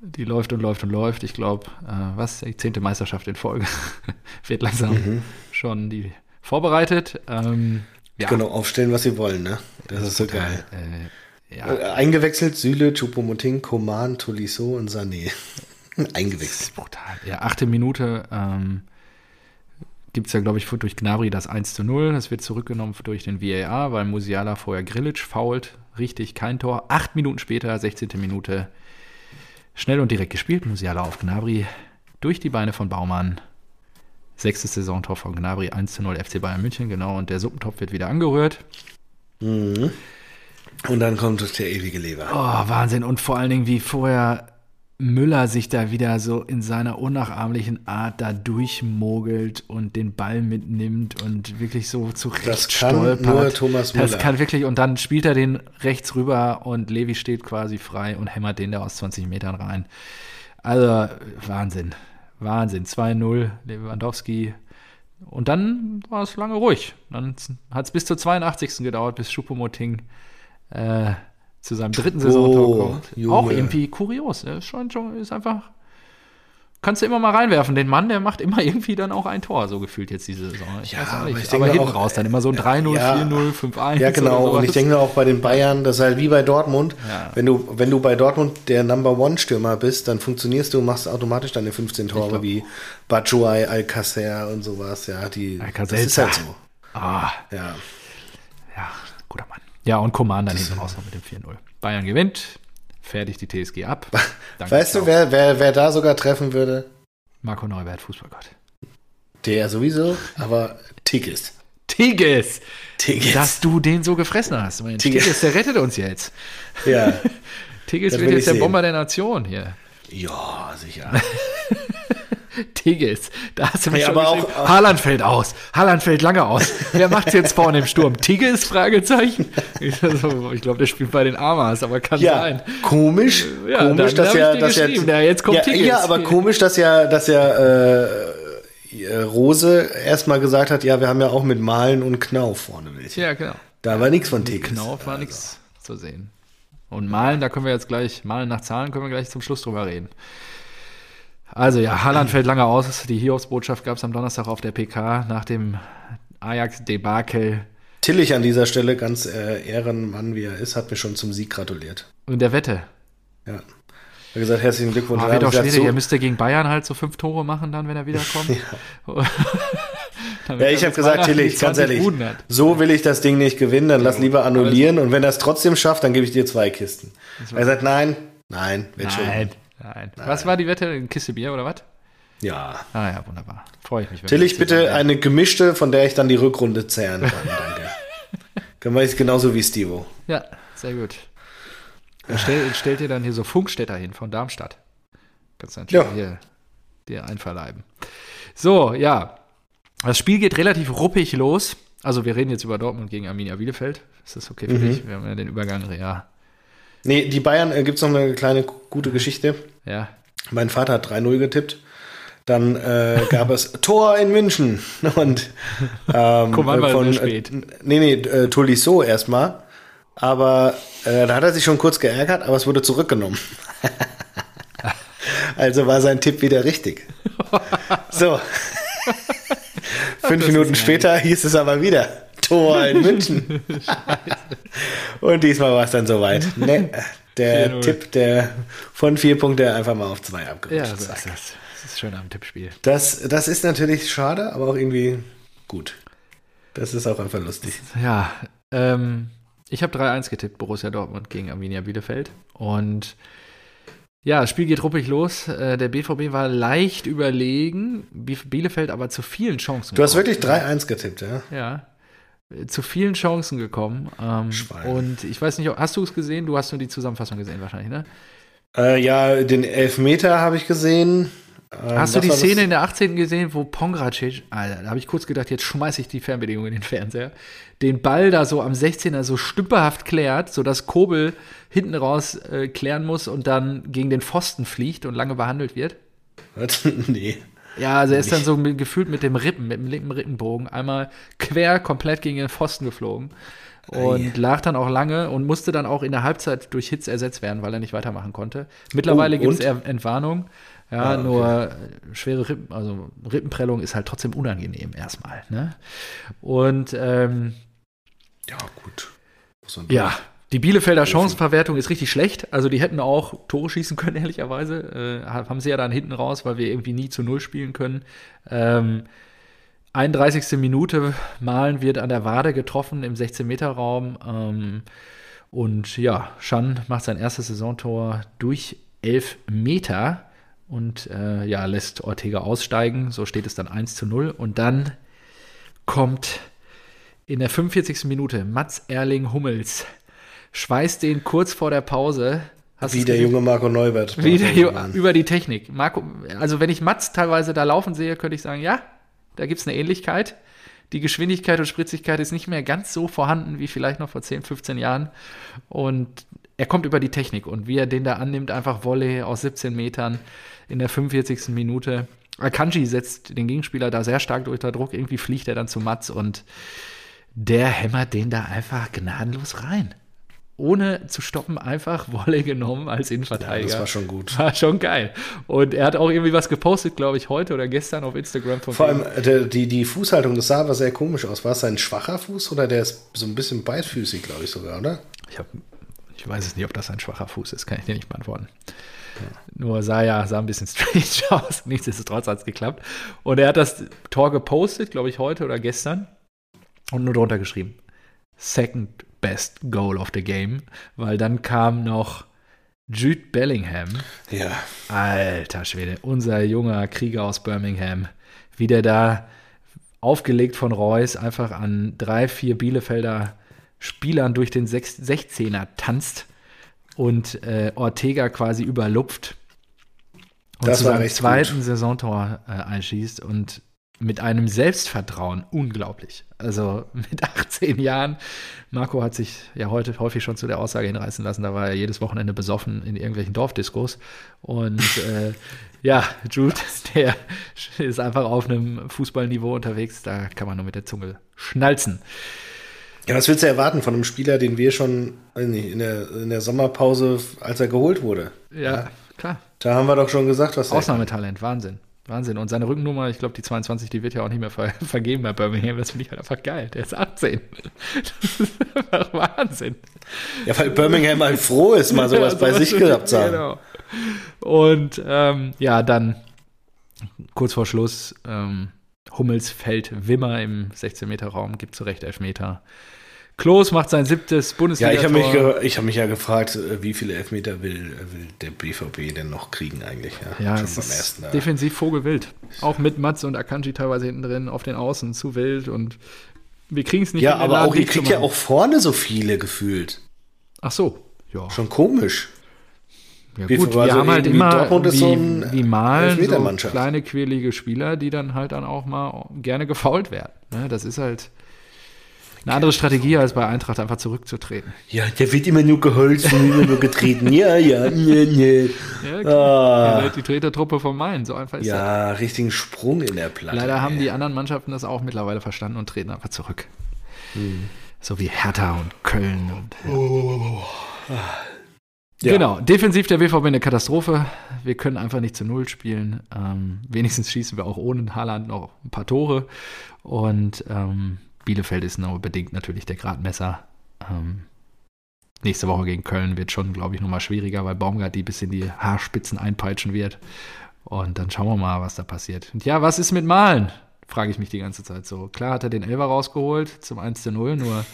Die läuft und läuft und läuft. Ich glaube, äh, was? Die zehnte Meisterschaft in Folge. Wird langsam Mhm. schon die vorbereitet. Ähm, ja. Genau, aufstellen, was sie wollen, ne? Das ist so geil. Äh, ja, Äh, Eingewechselt Süle, Choupo-Moting, Coman, Tolisso und Sané. Eingewechselt. brutal. Ja, achte Minute ähm, gibt es ja, glaube ich, durch Gnabry das 1 zu 0. Das wird zurückgenommen durch den VAR, weil Musiala vorher Grilic fault. Richtig, kein Tor. Acht Minuten später, 16. Minute, schnell und direkt gespielt. Musiala auf Gnabry durch die Beine von Baumann. Sechstes Saisontor von Gnabry, 1 zu 0 FC Bayern München, genau. Und der Suppentopf wird wieder angerührt. Mhm. Und dann kommt der ewige Leber. Oh, Wahnsinn. Und vor allen Dingen, wie vorher Müller sich da wieder so in seiner unnachahmlichen Art da durchmogelt und den Ball mitnimmt und wirklich so zurecht Das kann stolpert. nur Thomas Das Müller. kann wirklich, und dann spielt er den rechts rüber und Levi steht quasi frei und hämmert den da aus 20 Metern rein. Also, Wahnsinn. Wahnsinn. 2-0, Lewandowski. Und dann war es lange ruhig. Dann hat es bis zur 82. gedauert, bis Schuppomoting äh, zu seinem dritten Saisontor Oh, kommt. Junge. Auch irgendwie kurios. Ne? Ist schon, schon, ist einfach. Kannst du immer mal reinwerfen. Den Mann, der macht immer irgendwie dann auch ein Tor, so gefühlt jetzt diese Saison. Ich Ja, aber ich aber denke hinten auch- raus dann immer so ein 3-0, Ja. 4-0, 5-1. Ja, genau. Und ich denke auch bei den Bayern, das ist halt wie bei Dortmund. Ja. Wenn, du, wenn du bei Dortmund der Number One-Stürmer bist, dann funktionierst du und machst automatisch deine 15 Tore wie Batshuayi, Alcacer und sowas. Ja, die, Alcacer. das ist halt so. Ah, Ja. Ja, und Coman dann hinten raus noch mit dem 4-0. Bayern gewinnt, fertigt die TSG ab. Danke, Weißt du, wer, wer, wer da sogar treffen würde? Marco Neubert, Fußballgott. Der sowieso, aber Tigges. Tigges! Tigges. Dass du den so gefressen hast. Tigges. Tigges, der rettet uns jetzt. Ja. Tigges wird jetzt der sehen. Bomber der Nation hier. ja, sicher. Tigges, da hast du mich schon aber auch- Haaland fällt aus. Haaland fällt lange aus. Wer macht's jetzt vorne im Sturm? Tigges? Fragezeichen. Ich, so, ich glaube, der spielt bei den Amas, aber kann Ja, sein. komisch, Ja, komisch, dass ja, dass ja, ja, jetzt kommt ja, Tigges. ja, aber komisch, dass ja, dass ja äh, äh, Rose erstmal gesagt hat, ja, wir haben ja auch mit Malen und Knauf vorne welche. Ja, genau. Da war nichts von Tigges. Knauf war nichts zu sehen. Und Malen, da können wir jetzt gleich, Malen nach Zahlen können wir gleich zum Schluss drüber reden. Also ja, Haaland fällt lange aus. Die Hiobsbotschaft gab es am Donnerstag auf der PK nach dem Ajax-Debakel. Tillich an dieser Stelle, ganz äh, Ehrenmann wie er ist, hat mir schon zum Sieg gratuliert. Und der Wette. Ja. Er hat gesagt, herzlichen Glückwunsch. Oh, wird gesagt, schwierig. Er so, müsste gegen Bayern halt so fünf Tore machen, dann, wenn er wiederkommt. Ja, er ich habe gesagt, Tillich, ganz 20 ehrlich, so will ich das Ding nicht gewinnen, dann lass lieber annullieren und wenn er es trotzdem schafft, dann gebe ich dir zwei Kisten. Er sagt, nein, nein, wird schon. Nein, nein, Was war die Wette? Eine Kiste Bier oder was? Ja. Ah ja, wunderbar. Freue ich mich. wir das bitte zusammen- eine gemischte, von der ich dann die Rückrunde zehren kann. Danke. Können wir jetzt genauso wie Stevo. Ja, sehr gut. Er stell, stellt dir dann hier so Funkstätter hin von Darmstadt. Kannst du natürlich Ja. hier dir einverleiben. So, ja. Das Spiel geht relativ ruppig los. Also wir reden jetzt über Dortmund gegen Arminia Bielefeld. Ist das okay für Mhm. dich? Wir haben ja den Übergang, ja. Nee, die Bayern, äh, gibt's noch eine kleine gute Geschichte. Ja. Mein Vater hat 3-0 getippt. Dann äh, gab es Tor in München. Und ähm, von, sehr spät. Äh, nee, nee, äh, Tolisso erstmal. Aber äh, da hat er sich schon kurz geärgert, aber es wurde zurückgenommen. also war sein Tipp wieder richtig. So. Fünf Minuten später hieß es aber wieder Tor in München. Und diesmal war es dann soweit. Nee, der 4-0. Tipp der von vier Punkte einfach mal auf zwei abgerutscht. Ja, so ist das. Das ist schön am Tippspiel. Das, das ist natürlich schade, aber auch irgendwie gut. Das ist auch einfach lustig. Ja, ähm, ich habe 3-1 getippt, Borussia Dortmund gegen Arminia Bielefeld. Und Ja, das Spiel geht ruppig los. Äh, Der BVB war leicht überlegen, Bielefeld aber zu vielen Chancen. Du hast wirklich 3-1 getippt, ja? Ja. Zu vielen Chancen gekommen. Ähm, und ich weiß nicht, hast du es gesehen? Du hast nur die Zusammenfassung gesehen wahrscheinlich, ne? Äh, ja, den Elfmeter habe ich gesehen. Ähm, Hast du die das? Szene in der 18. gesehen, wo Pongracic, Alter, da habe ich kurz gedacht, jetzt schmeiße ich die Fernbedienung in den Fernseher, den Ball da so am 16er so stümperhaft klärt, sodass Kobel hinten raus äh, klären muss und dann gegen den Pfosten fliegt und lange behandelt wird? Nee. Ja, also er ist dann so mit, gefühlt mit dem Rippen, mit dem linken Rippenbogen einmal quer komplett gegen den Pfosten geflogen und lag dann auch lange und musste dann auch in der Halbzeit durch Hitze ersetzt werden, weil er nicht weitermachen konnte. Mittlerweile Oh, gibt es? Entwarnung. Ja, Ah, okay. nur äh, schwere Rippen, also Rippenprellung ist halt trotzdem unangenehm erstmal. Ne? Und ähm, Ja, gut. Ja, die Bielefelder. Chancenverwertung ist richtig schlecht. Also die hätten auch Tore schießen können, ehrlicherweise. Äh, haben sie ja dann hinten raus, weil wir irgendwie nie zu Null spielen können. Ähm, 31. Minute, Malen wird an der Wade getroffen im 16-Meter-Raum. Ähm, und ja, Schan macht sein erstes Saisontor durch 11 Meter und äh, ja, lässt Ortega aussteigen. So steht es dann 1 zu 0. Und dann kommt in der 45. Minute Mats Erling Hummels, schweißt den kurz vor der Pause. Wie der junge Marco Neubert. Wie der, Ju- Mann. über die Technik. Marco, also wenn ich Mats teilweise da laufen sehe, könnte ich sagen, ja, da gibt es eine Ähnlichkeit. Die Geschwindigkeit und Spritzigkeit ist nicht mehr ganz so vorhanden wie vielleicht noch vor 10, 15 Jahren. Und er kommt über die Technik und wie er den da annimmt, einfach Volley aus 17 Metern in der 45. Minute. Akanji setzt den Gegenspieler da sehr stark unter Druck. Irgendwie fliegt er dann zu Mats und der hämmert den da einfach gnadenlos rein. Ohne zu stoppen, einfach Wolle genommen als Innenverteidiger. das war schon gut. War schon geil. Und er hat auch irgendwie was gepostet, glaube ich, heute oder gestern auf Instagram Vor allem der, die, die Fußhaltung, das sah aber sehr komisch aus. War es ein schwacher Fuß oder der ist so ein bisschen beidfüßig, glaube ich sogar, oder? Ich, hab, ich weiß es nicht, ob das ein schwacher Fuß ist, kann ich dir nicht beantworten. Nur sah ja sah ein bisschen strange aus. Nichtsdestotrotz hat es geklappt. Und er hat das Tor gepostet, glaube ich, heute oder gestern. Und nur drunter geschrieben: Second best goal of the game. Weil dann kam noch Jude Bellingham. Ja. Alter Schwede, unser junger Krieger aus Birmingham, wie der da aufgelegt von Reus einfach an drei, vier Bielefelder Spielern durch den Sech- 16er tanzt und äh, Ortega quasi überlupft und Das zu seinem zweiten Saisontor äh, einschießt und mit einem Selbstvertrauen unglaublich. Also mit 18 Jahren. Marco hat sich ja heute häufig schon zu der Aussage hinreißen lassen, da war er jedes Wochenende besoffen in irgendwelchen Dorfdiskos. Und äh, ja, Jude, der ist einfach auf einem Fußballniveau unterwegs, da kann man nur mit der Zunge schnalzen. Ja, was willst du erwarten von einem Spieler, den wir schon in der, in der Sommerpause, als er geholt wurde? Ja, klar. Da haben wir doch schon gesagt, was er Ausnahmetalent, Wahnsinn. Wahnsinn. Und seine Rückennummer, ich glaube, die 22, die wird ja auch nicht mehr ver vergeben bei Birmingham. Das finde ich halt einfach geil. Der ist 18. Das ist einfach Wahnsinn. Ja, weil Birmingham halt froh ist, mal sowas Ja, bei sich gehabt zu haben. Genau. Und ähm, ja, dann kurz vor Schluss, ähm, Hummels fällt Wimmer im 16-Meter-Raum, gibt zu Recht Elfmeter. Klos macht sein siebtes Ja, bundesliga ich habe mich, ich hab mich ja gefragt, äh, wie viele Elfmeter will, äh, will der BVB denn noch kriegen eigentlich? Ja, Ja, ersten. Ja. defensiv vogelwild. Auch mit Mats und Akanji teilweise hinten drin, auf den Außen zu wild und wir kriegen es nicht ja aber Laden auch, ihr kriegt ja auch vorne so viele gefühlt. Ach so, ja. Schon komisch. ja Wie- gut, wir also haben halt immer wie, so ein wie Malen so kleine quirlige Spieler, die dann halt dann auch mal gerne gefault werden. Ne, das ist halt eine andere Strategie, als bei Eintracht einfach zurückzutreten. Ja, der wird immer nur geholzt und immer nur getreten. Ja, ja, nee, nee. Ja, Ah. Ja, die Tretertruppe von Main, so einfach ist das. Ja, richtigen Sprung in der Platte. Leider haben ey. die anderen Mannschaften das auch mittlerweile verstanden und treten einfach zurück. Hm. So wie Hertha und Köln. Und, Ja. Genau, defensiv der BVB eine Katastrophe. Wir können einfach nicht zu Null spielen. Ähm, wenigstens schießen wir auch ohne Haaland noch ein paar Tore. Und ähm, Bielefeld ist nur bedingt natürlich der Gradmesser. Ähm, nächste Woche gegen Köln wird schon, glaube ich, nochmal schwieriger, weil Baumgart die bis in die Haarspitzen einpeitschen wird. Und dann schauen wir mal, was da passiert. Und ja, was ist mit Malen? Frage ich mich die ganze Zeit so. Klar hat er den Elfer rausgeholt zum 1 zu 0, nur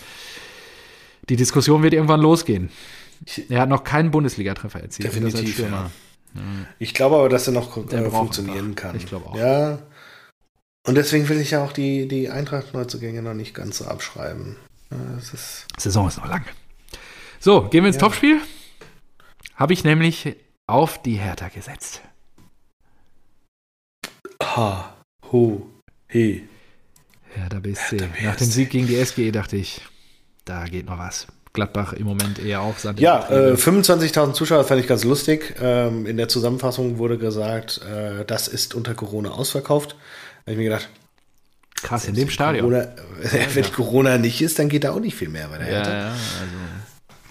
die Diskussion wird irgendwann losgehen. Er hat noch keinen Bundesliga-Treffer erzielt. Definitiv, Stürmer. Ich glaube aber, dass er noch äh, funktionieren einfach. kann. Ich glaube auch. Ja. Und deswegen will ich ja auch die, die Eintracht-Neuzugänge noch nicht ganz so abschreiben. Das ist, Saison ist noch lang. So, gehen wir ins Ja. Topspiel. Habe ich nämlich auf die Hertha gesetzt. ha, ho, he. Hertha BSC. Hertha BSC. Nach dem Sieg gegen die SGE dachte ich, da geht noch was. Gladbach im Moment eher auf Sand Ja, äh, 25.000 Zuschauer fand ich ganz lustig. Ähm, in der Zusammenfassung wurde gesagt, äh, das ist unter Corona ausverkauft. Habe ich mir gedacht, krass in dem Stadion. Corona, wenn Corona nicht ist, dann geht da auch nicht viel mehr bei der Ja, Hertha. ja, also.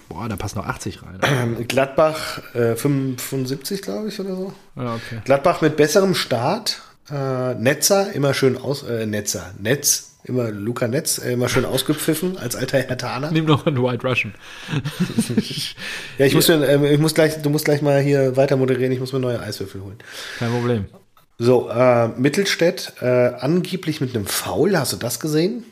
Boah, da passen noch 80 rein. Ähm, Gladbach äh, 75, glaube ich, oder so. Ja, okay. Gladbach mit besserem Start. Äh, Netzer immer schön aus, äh, Netzer, Netz, immer Luca Netz, äh, immer schön ausgepfiffen als alter Hertaner. Nimm noch einen White Russian. Ja, ich muss, mir, ähm, ich muss gleich, du musst gleich mal hier weiter moderieren, ich muss mir neue Eiswürfel holen. Kein Problem. So, äh, Mittelstädt, äh, angeblich mit einem Foul, hast du das gesehen?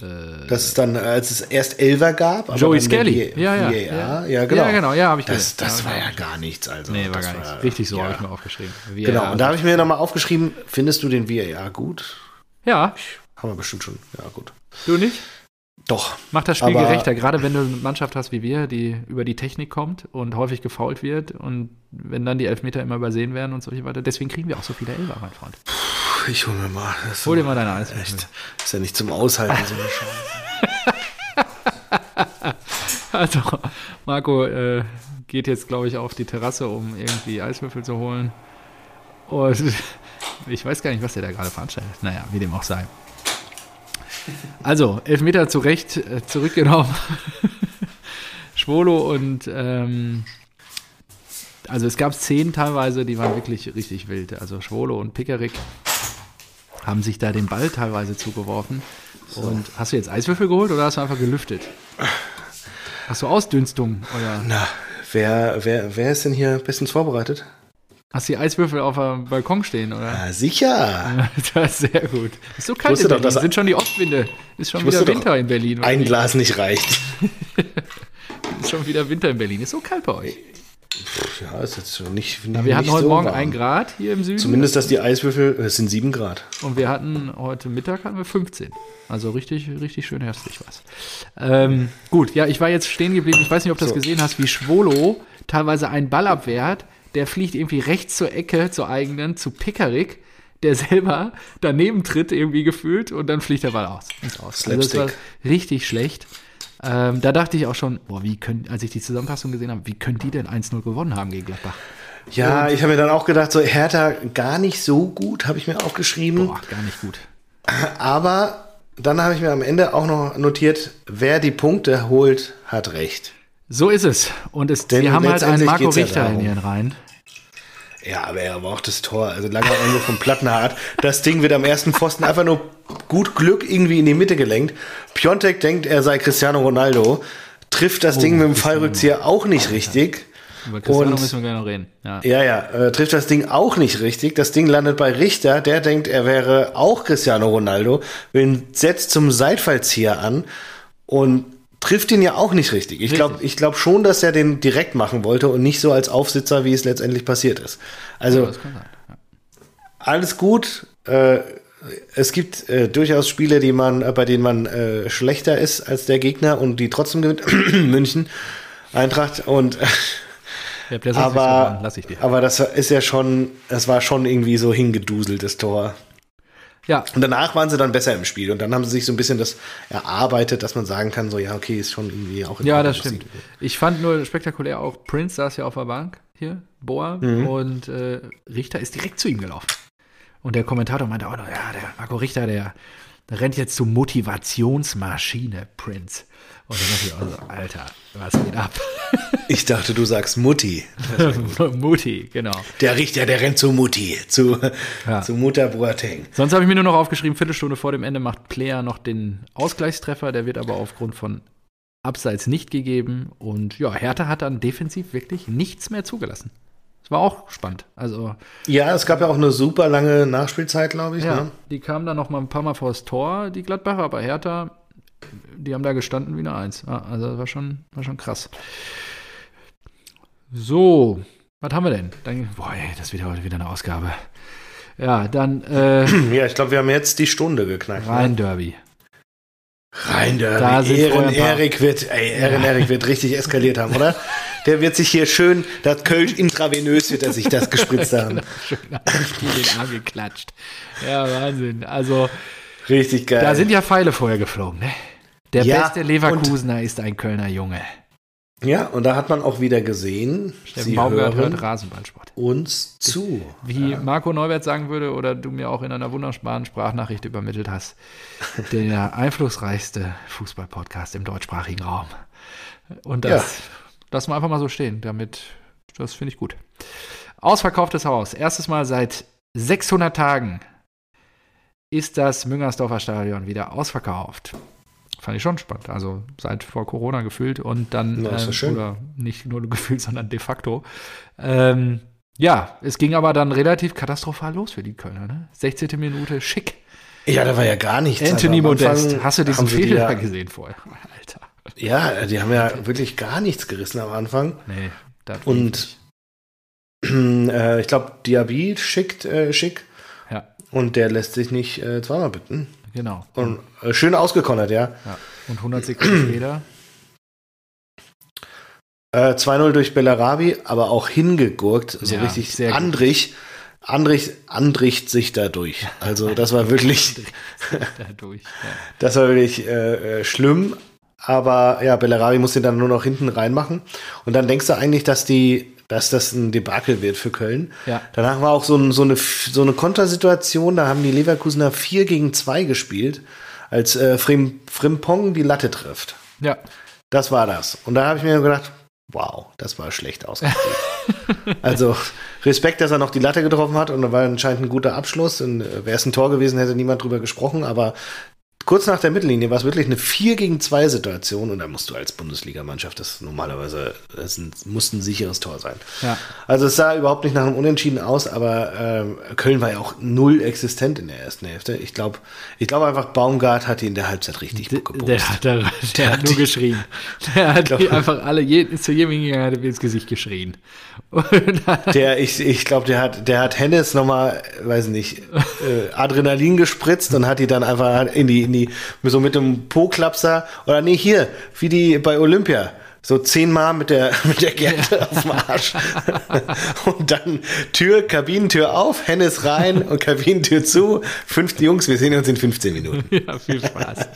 Äh, Das ist dann, als es erst Elver gab. aber Joey Skelly. V- Ja, ja. VAR, ja, genau. Ja, genau, ja, habe ich Das, gesehen. das Ja, war ja gar nichts, also. Nee, war das gar nichts. Richtig so ja. habe ich mir aufgeschrieben. Wie Genau, und da habe ich mir nochmal aufgeschrieben, findest du den VAR gut? ja, Haben wir bestimmt schon. Ja, gut. du nicht? Doch. Macht das Spiel Aber- gerechter, gerade wenn du eine Mannschaft hast wie wir, die über die Technik kommt und häufig gefault wird und wenn dann die Elfmeter immer übersehen werden und so weiter. Deswegen kriegen wir auch so viele Elfer, mein Freund. Puh, Ich hol mir mal. Das Hol dir mal deine Eiswürfel. Echt. Ist ja nicht zum Aushalten, so eine Scheiße. Also, Marco äh, geht jetzt, glaube ich, auf die Terrasse, um irgendwie Eiswürfel zu holen. Und ich weiß gar nicht, was der da gerade veranstaltet. Naja, wie dem auch sei. Also, Elfmeter zu Recht äh, zurückgenommen. Schwolo und ähm, also es gab Szenen teilweise, die waren wirklich richtig wild. Also Schwolo und Pickerick haben sich da den Ball teilweise zugeworfen. Und hast du jetzt Eiswürfel geholt oder hast du einfach gelüftet? Hast du Ausdünstung oder Na, wer, wer, wer ist denn hier bestens vorbereitet? Hast du die Eiswürfel auf dem Balkon stehen oder? Na, sicher. Das ist sehr gut. Ist so kalt in doch, Berlin. dass- Sind schon die Ostwinde. Ist schon wieder doch, Winter in Berlin. Ein nicht? Glas nicht reicht. Ist schon wieder Winter in Berlin. Ist so kalt bei euch. Ja, ist jetzt schon nicht. Ja, wir hatten nicht heute so Morgen warm. ein Grad hier im Süden. Zumindest, dass die Eiswürfel, es sind sieben Grad. Und wir hatten heute Mittag hatten wir 15. Also richtig, richtig schön herbstlich was. Ähm, gut, ja, ich war jetzt stehen geblieben. Ich weiß nicht, ob du das So. gesehen hast, wie Schwolo teilweise einen Ball abwehrt. Der fliegt irgendwie rechts zur Ecke, zur eigenen, zu Pickerick, der selber daneben tritt, irgendwie gefühlt, und dann fliegt der Ball aus. Aus. Also das war richtig schlecht. Ähm, da dachte ich auch schon, boah, wie können, als ich die Zusammenfassung gesehen habe, wie können die denn 1-0 gewonnen haben gegen Gladbach? Ja, ich habe mir dann auch gedacht, so Hertha gar nicht so gut, habe ich mir aufgeschrieben. Boah, gar nicht gut. Aber dann habe ich mir am Ende auch noch notiert, wer die Punkte holt, hat recht. So ist es. Und es, Denn wir haben halt einen Marco geht's ja Richter in ihren Reihen. Ja, aber er war auch das Tor. Also langer Ende vom Plattenhardt. Das Ding wird am ersten Pfosten einfach nur gut Glück irgendwie in die Mitte gelenkt. Piontek denkt, er sei Cristiano Ronaldo. Trifft das Ding mit dem Fallrückzieher auch nicht richtig. Über Cristiano Und- müssen wir gleich noch reden. Ja. Ja, ja, äh, trifft das Ding auch nicht richtig. Das Ding landet bei Richter, der denkt, er wäre auch Cristiano Ronaldo, setzt zum Seitfallzieher an und trifft ihn ja auch nicht richtig. Ich glaube ich glaub schon, dass er den direkt machen wollte und nicht so als Aufsitzer, wie es letztendlich passiert ist. Also. Ja. alles gut. Äh, es gibt äh, durchaus Spiele, die man, äh, bei denen man äh, schlechter ist als der Gegner und die trotzdem gewinnt. München, Eintracht und nicht so aber, aber das ist ja schon, das war schon irgendwie so hingeduselt, das Tor. Ja, Und danach waren sie dann besser im Spiel und dann haben sie sich so ein bisschen das erarbeitet, dass man sagen kann, so ja, okay, ist schon irgendwie auch in ja, Ordnung, das stimmt. sie- Ich fand nur spektakulär auch, Prince saß ja auf der Bank hier, Boa, Mhm. und äh, Richter ist direkt zu ihm gelaufen. Und der Kommentator meinte auch noch, ja, der Marco Richter, der, der rennt jetzt zur Motivationsmaschine, Prince. Und dann dachte ich auch so, Alter, was geht ab? Ich dachte, du sagst Mutti. Mutti, genau. Der Richter, der rennt zu Mutti, zu, Ja. zu Mutter Boateng. Sonst habe ich mir nur noch aufgeschrieben, Viertelstunde vor dem Ende macht Player noch den Ausgleichstreffer, der wird aber aufgrund von Abseits nicht gegeben. Und ja, Hertha hat dann defensiv wirklich nichts mehr zugelassen. Das war auch spannend. Also, Ja, es gab ja auch eine super lange Nachspielzeit, glaube ich. ja, Ne? die kamen dann noch mal ein paar Mal vors Tor, die Gladbacher, aber Hertha, die haben da gestanden wie eine Eins. Also das war schon, war schon krass. So, Was haben wir denn? Dann, boah, ey, das wird ja heute wieder eine Ausgabe. Ja, dann äh, Ja, ich glaube, wir haben jetzt die Stunde geknackt. ne? Rhein-Derby. Rein Da da. sind Ehren Erik wird, ey, Ehren Erik wird richtig eskaliert haben, oder? Der wird sich hier schön, das Kölsch intravenös wird er sich das gespritzt haben. Schön den Arm geklatscht. Ja, Wahnsinn. Also, Richtig geil. da sind ja Pfeile vorher geflogen, ne? Der Ja, beste Leverkusener ist ein Kölner Junge. Ja, und da hat man auch wieder gesehen, Steffen sie Baumgart hören hört Rasenballsport. uns zu. Wie Marco Neubert sagen würde oder du mir auch in einer wunderbaren Sprachnachricht übermittelt hast, der einflussreichste Fußball-Podcast im deutschsprachigen Raum. Und das lassen wir einfach mal so stehen. Damit, das finde ich gut. Ausverkauftes Haus. Erstes Mal seit 600 Tagen ist das Müngersdorfer Stadion wieder ausverkauft. Fand ich schon spannend. Also seit vor Corona gefühlt und dann, Ja, ist ähm, schön. oder nicht nur gefühlt, sondern de facto. Ähm, ja, es ging aber dann relativ katastrophal los für die Kölner. Ne? 16. Minute, schick. Ja, da war ja gar nichts. Anthony Also am Anfang Modest. Hast du diesen sie die Fehler ja, gesehen vorher? Alter. Ja, die haben ja wirklich gar nichts gerissen am Anfang. Nee, das Und äh, ich glaube, Diaby schickt äh, schick Ja, und der lässt sich nicht äh, zweimal bitten. Genau. Und äh, schön ausgekonnert, ja. Ja. Und 100 Sekunden später. Äh, 2-0 durch Bellarabi, aber auch hingegurkt, so Ja, richtig sehr. Andrich. Andrich, Andricht sich dadurch. Also das war wirklich, Dadurch. Ja. das war wirklich äh, äh, schlimm. Aber ja, Bellarabi muss den dann nur noch hinten reinmachen. Und dann denkst du eigentlich, dass die, dass das ein Debakel wird für Köln. Ja. Danach war auch so, ein, so, eine, so eine Kontersituation, da haben die Leverkusener 4 gegen 2 gespielt, als äh, Frim, Frimpong die Latte trifft. ja. Das war das. Und da habe ich mir gedacht, wow, das war schlecht ausgespielt. also Respekt, dass er noch die Latte getroffen hat und da war anscheinend ein guter Abschluss. Und äh, wäre es ein Tor gewesen, hätte niemand drüber gesprochen. Aber kurz nach der Mittellinie war es wirklich eine 4 gegen 2 Situation und da musst du als Bundesligamannschaft das normalerweise, das ein, muss ein sicheres Tor sein. Ja. Also es sah überhaupt nicht nach einem Unentschieden aus, aber ähm, Köln war ja auch null existent in der ersten Hälfte. Ich glaube, ich glaube einfach, Baumgart hat die in der Halbzeit richtig Der, gebumst. der, hat- der, der hat nur geschrien. Der hat die einfach alle, je, zu jedem hingegangen, hat ins Gesicht geschrien. Der, ich, ich glaube, der hat, der hat Hennes nochmal, weiß nicht, äh, Adrenalin gespritzt und hat die dann einfach in die, in die, so mit dem Po-Klapser, oder nee, hier, wie die bei Olympia. So zehnmal mit der, mit der Gerte auf dem Arsch. und dann Tür, Kabinentür auf, Hennes rein und Kabinentür zu. Fünf Jungs, wir sehen uns in 15 Minuten. ja, viel Spaß.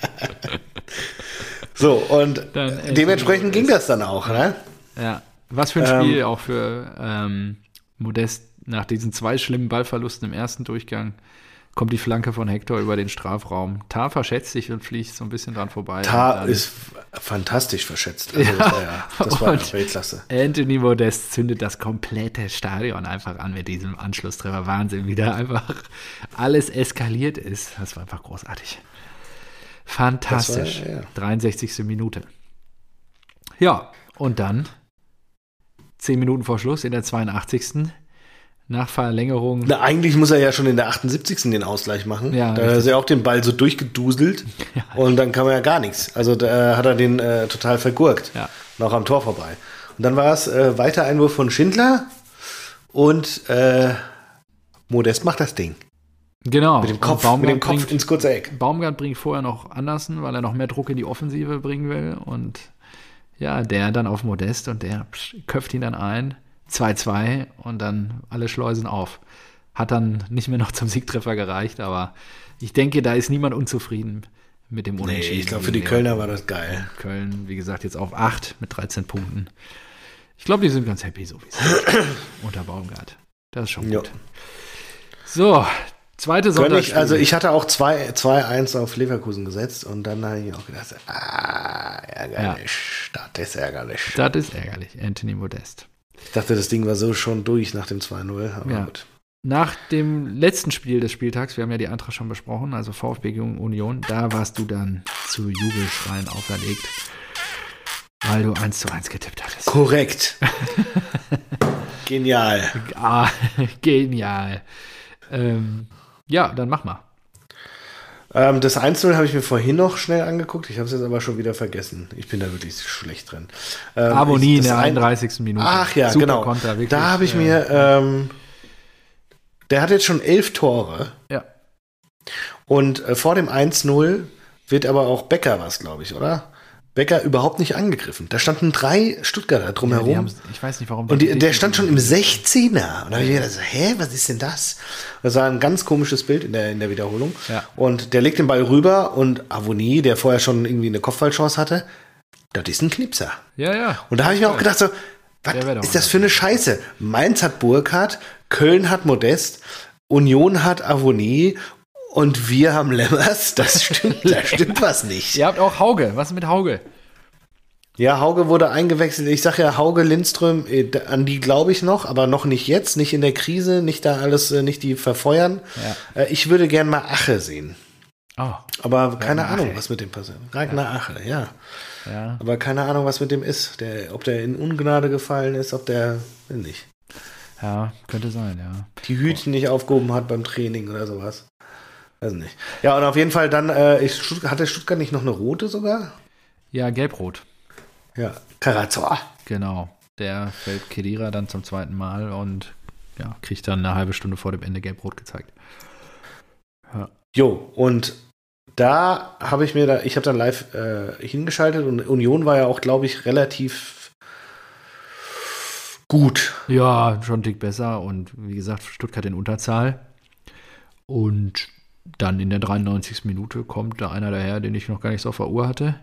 So, und echt dementsprechend ging das dann auch, ne? Ja, was für ein Spiel auch für ähm, Modest nach diesen zwei schlimmen Ballverlusten im ersten Durchgang. Kommt die Flanke von Hector über den Strafraum. Tar verschätzt sich und fliegt so ein bisschen dran vorbei. Tar dann ist fantastisch verschätzt. Also, das war ja, das war Weltklasse. Anthony Modest zündet das komplette Stadion einfach an mit diesem Anschlusstreffer. Wahnsinn, wie da einfach alles eskaliert ist. Das war einfach großartig. Fantastisch. War, ja. 63. Minute. Ja, und dann 10 Minuten vor Schluss in der 82. Nach Verlängerung. Na, eigentlich muss er ja schon in der 78. den Ausgleich machen. Ja, da ist er auch den Ball so durchgeduselt und dann kann man ja gar nichts. Also da hat er den äh, total vergurkt. Ja. Noch am Tor vorbei. Und dann war es äh, weiter Einwurf von Schindler und äh, Modest macht das Ding. Genau. Mit dem Kopf, mit Baumgart dem Kopf bringt, ins kurze Eck. Baumgart bringt vorher noch Andersen, weil er noch mehr Druck in die Offensive bringen will. Und ja, der dann auf Modest und der psch, köpft ihn dann ein. 2-2 und dann alle Schleusen auf. Hat dann nicht mehr noch zum Siegtreffer gereicht, aber ich denke, da ist niemand unzufrieden mit dem Nee, Unentschieden. ich glaube, für die Kölner war das geil. Köln, wie gesagt, jetzt auf 8 mit 13 Punkten. Ich glaube, die sind ganz happy, so wie es ist. Unter Baumgart. Das ist schon Ja. gut. So, zweite Sonntagsspiel. also ich hatte auch 2 2-1 auf Leverkusen gesetzt und dann habe ich auch gedacht, ah, ärgerlich, das ist ärgerlich. Das ist ärgerlich, Anthony Modest. Ich dachte, das Ding war so schon durch nach dem 2-0, aber Ja. gut. Nach dem letzten Spiel des Spieltags, wir haben ja die Eintracht schon besprochen, also VfB gegen Union, da warst du dann zu Jubelschreien auferlegt, weil du 1 zu 1 getippt hattest. Korrekt. Genial. Ah, genial. Ähm, ja, dann mach mal. Ähm, das 1-0 habe ich mir vorhin noch schnell angeguckt. Ich habe es jetzt aber schon wieder vergessen. Ich bin da wirklich schlecht drin. Ähm, Harmonie in der 31. Minute. Ach ja, Super genau. Konter, wirklich, da habe ich äh, mir. Ähm, der hat jetzt schon elf Tore. Ja. Und äh, vor dem 1-0 wird aber auch Becker was, glaube ich, oder? Becker überhaupt nicht angegriffen. Da standen drei Stuttgarter drumherum. Ja, ich weiß nicht, warum. Und die, der stand schon im 16er. Und da habe ich gedacht, hä, was ist denn das? Das war ein ganz komisches Bild in der, in der Wiederholung. Ja. Und der legt den Ball rüber und Avoni, der vorher schon irgendwie eine Kopfballchance hatte, das ist ein Knipser. Ja, ja. Und da habe ich mir auch gedacht, so, was ist das für eine Scheiße? Mainz hat Burkhardt, Köln hat Modest, Union hat Avoni und wir haben Lemmers. Das stimmt, da stimmt was nicht. Ihr habt auch Hauge. Was ist mit Hauge? Ja, Hauge wurde eingewechselt. Ich sage ja, Hauge, Lindström, äh, an die glaube ich noch, aber noch nicht jetzt, nicht in der Krise, nicht da alles, äh, nicht die verfeuern. Ja. Äh, ich würde gern mal Ache sehen. Oh, aber keine Ahnung, Ache. was mit dem passiert. Ragnar ja. Ache, ja. ja. Aber keine Ahnung, was mit dem ist. Der, ob der in Ungnade gefallen ist, ob der, nicht. Ja, könnte sein, ja. Die Hütchen nicht aufgehoben hat beim Training oder sowas. Weiß nicht. Ja, und auf jeden Fall dann, äh, ich, hatte Stuttgart nicht noch eine rote sogar? Ja, gelb-rot. Ja, Karazor. Genau. Der fällt Kedira dann zum zweiten Mal und ja, kriegt dann eine halbe Stunde vor dem Ende gelb-rot gezeigt. Ja. Jo, und da habe ich mir da, ich habe dann live äh, hingeschaltet und Union war ja auch, glaube ich, relativ gut. Ja, schon ein Tick besser und wie gesagt, Stuttgart in Unterzahl. Und dann in der 93. Minute kommt da einer daher, den ich noch gar nicht so auf der Uhr hatte.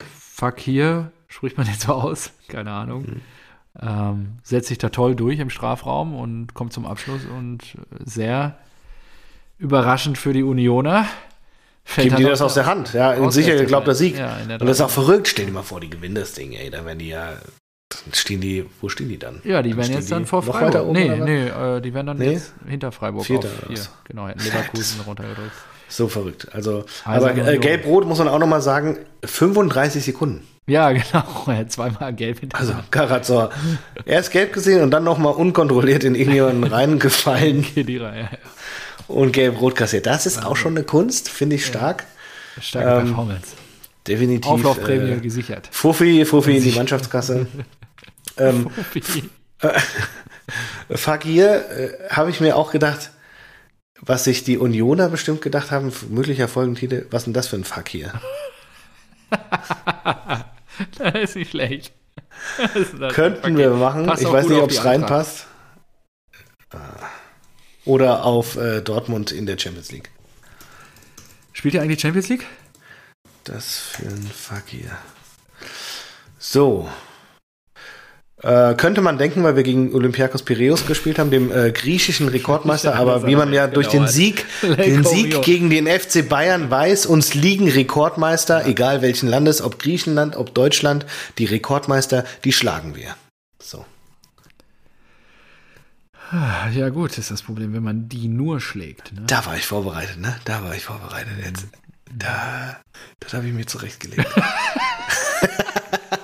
Fuck hier, spricht man jetzt so aus, keine Ahnung. Mhm. Ähm, setzt sich da toll durch im Strafraum und kommt zum Abschluss und sehr überraschend für die Unioner. Geben die das aus der Hand, ja, in sicher geglaubt der Sieg. Ja, und das ist auch verrückt, stell dir mal vor, die gewinnen das Ding, ey, da werden die ja stehen die, wo stehen die dann? Ja, die dann werden jetzt dann vor Freiburg. Oben, nee, nee, äh, die werden dann nee? jetzt hinter Freiburg Vierter auf hier. Genau, hätten Leverkusen runtergedrückt. So verrückt. Also, also aber äh, gelb-rot muss man auch nochmal sagen, 35 Sekunden. Ja, genau. Er hat zweimal gelb hinterher. Also, Karazor. Erst gelb gesehen und dann nochmal unkontrolliert in irgendjemanden reingefallen. ja, ja. Und gelb-rot kassiert. Das ist auch schon eine Kunst, finde ich stark. Ja. Starke ähm, Performance. Definitiv. Auflaufprämie äh, gesichert. Fuffi, Fuffi in die Mannschaftskasse. Ähm, äh, Fakir äh, habe ich mir auch gedacht, was sich die Unioner bestimmt gedacht haben, möglicher Folgentitel, was denn das für ein Fakir? das ist nicht schlecht. Das Könnten wir machen. Passt ich weiß nicht, ob es reinpasst. Oder auf äh, Dortmund in der Champions League. Spielt ihr eigentlich Champions League? Das für ein Fakir. So, äh, könnte man denken, weil wir gegen Olympiakos Piraeus gespielt haben, dem äh, griechischen Rekordmeister, aber wie man ja durch den Sieg, den Sieg gegen den FC Bayern weiß, uns liegen Rekordmeister, egal welchen Landes, ob Griechenland, ob Deutschland, die Rekordmeister, die schlagen wir. So. Ja, gut, ist das Problem, wenn man die nur schlägt. Ne? Da war ich vorbereitet, ne? Da war ich vorbereitet jetzt. Da, das habe ich mir zurechtgelegt.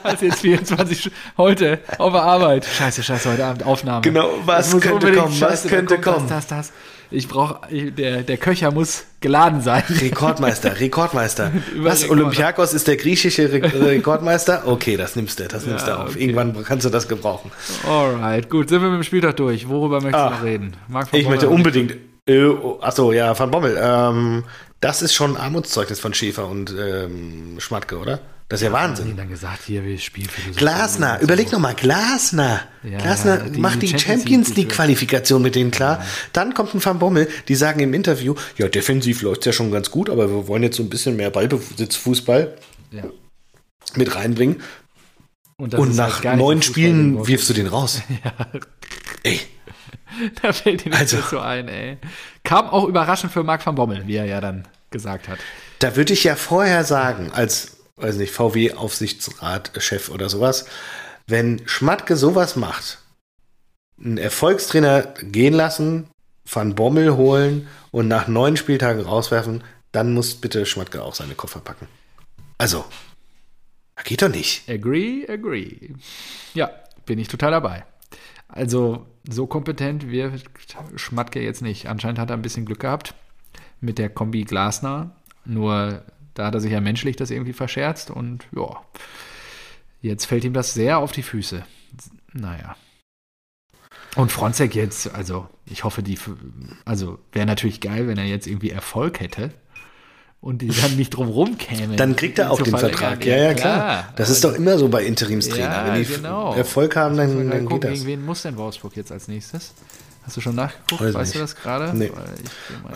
Also jetzt 24 heute auf der Arbeit. Scheiße, scheiße, heute Abend Aufnahme. Genau, was könnte kommen? Was könnte kommen? Das, das, das. Ich brauche, der, der Köcher muss geladen sein. Rekordmeister, Rekordmeister. Was? Olympiakos ist der griechische Re Rekordmeister? Okay, das nimmst du, das nimmst ja, du auf. Okay. Irgendwann kannst du das gebrauchen. Alright, gut, sind wir mit dem Spieltag durch. Worüber möchtest ah, du noch reden? ich möchte unbedingt. Äh, oh, achso, ja, Van Bommel. Ähm, das ist schon Armutszeugnis von Schäfer und ähm, Schmatke, oder? Das ist ja, Wahnsinn. Haben dann gesagt, hier, wir spielen Philosophie. Glasner, überleg nochmal, Glasner. Ja, Glasner die macht die Champions League-Qualifikation mit denen klar. Ja. Dann kommt ein Van Bommel, die sagen im Interview, ja, defensiv läuft es ja schon ganz gut, aber wir wollen jetzt so ein bisschen mehr Ballbesitzfußball ja. mit reinbringen. Und, Und nach halt neun Spielen wirfst du den raus. ja. Ey. Da fällt ihm also, so ein, ey. Kam auch überraschend für Marc van Bommel, wie er ja dann gesagt hat. Da würde ich ja vorher sagen, als weiß nicht, VW-Aufsichtsrat-Chef oder sowas, wenn Schmatke sowas macht, einen Erfolgstrainer gehen lassen, Van Bommel holen und nach neun Spieltagen rauswerfen, dann muss bitte Schmatke auch seine Koffer packen. Also, geht doch nicht. Agree, agree. Ja, bin ich total dabei. Also, so kompetent wirkt Schmatke jetzt nicht. Anscheinend hat er ein bisschen Glück gehabt mit der Kombi Glasner. Nur da hat er sich ja menschlich das irgendwie verscherzt und ja, jetzt fällt ihm das sehr auf die Füße. Naja. Und Fronzek jetzt, also ich hoffe, die, also wäre natürlich geil, wenn er jetzt irgendwie Erfolg hätte und die dann nicht drum käme. Dann kriegt er auch den Vertrag. Ja, ja, klar. klar. Das ist doch immer so bei Interimstrainer. Ja, Wenn die genau. Erfolg haben, dann, Dann dann gucken, geht das. gegen wen muss denn Wolfsburg jetzt als nächstes? Hast du schon nachgeguckt? Weiß weißt du nicht. das gerade? Nee.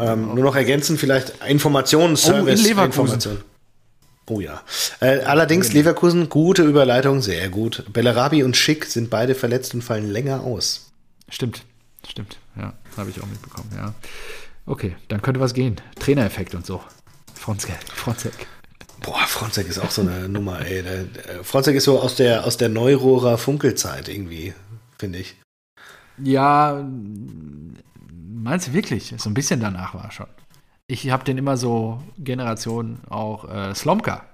Ähm, nur noch ergänzen, vielleicht Informationen, Service, Oh, in Leverkusen. Information. Oh ja. Äh, allerdings Leverkusen, gute Überleitung, sehr gut. Bellarabi und Schick sind beide verletzt und fallen länger aus. Stimmt, stimmt. Ja, habe ich auch mitbekommen, ja. Okay, dann könnte was gehen. Trainereffekt und so. Fronzek. Fronzek. Boah, Fronzek ist auch so eine Nummer, ey. Fronzek ist so aus der, aus der Neurohrer Funkelzeit irgendwie, finde ich. Ja, meinst du wirklich? So ein bisschen danach war schon. Ich habe den immer so Generation auch äh, Slomka.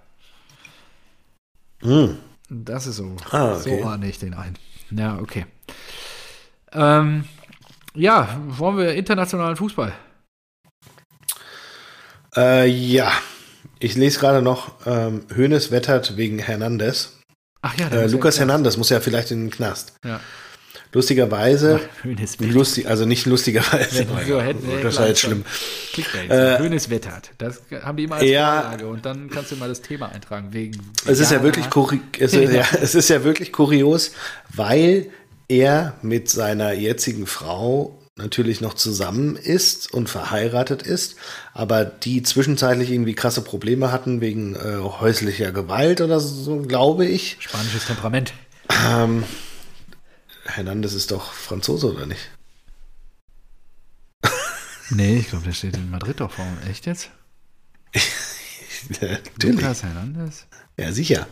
Hm. Das ist so. Ah, okay. So ordne ich den ein. Ja, okay. Ähm, ja, wollen wir internationalen Fußball? Äh, ja, ich lese gerade noch, ähm, Hoeneß wettert wegen Hernandez. Ach ja, Äh, ja Lukas. Hernandez muss ja vielleicht in den Knast. Ja. Lustigerweise, wettert. lustig, also nicht lustigerweise, Ja, so hätten wir- das war jetzt schlimm. Clickbait. Äh, Hönes wettert. Das haben die immer als Ja. Vorlage und dann kannst du mal das Thema eintragen wegen. Es ist ja wirklich es ist, ja, es ist ja wirklich kurios, weil er mit seiner jetzigen Frau natürlich noch zusammen ist und verheiratet ist, aber die zwischenzeitlich irgendwie krasse Probleme hatten wegen äh, häuslicher Gewalt oder so, glaube ich. Spanisches Temperament. Ähm, Hernandez ist doch Franzose, oder nicht? Nee, ich glaube, der steht in Madrid doch vor. Echt jetzt? ja, natürlich. Lucas Hernandez? Ja, sicher.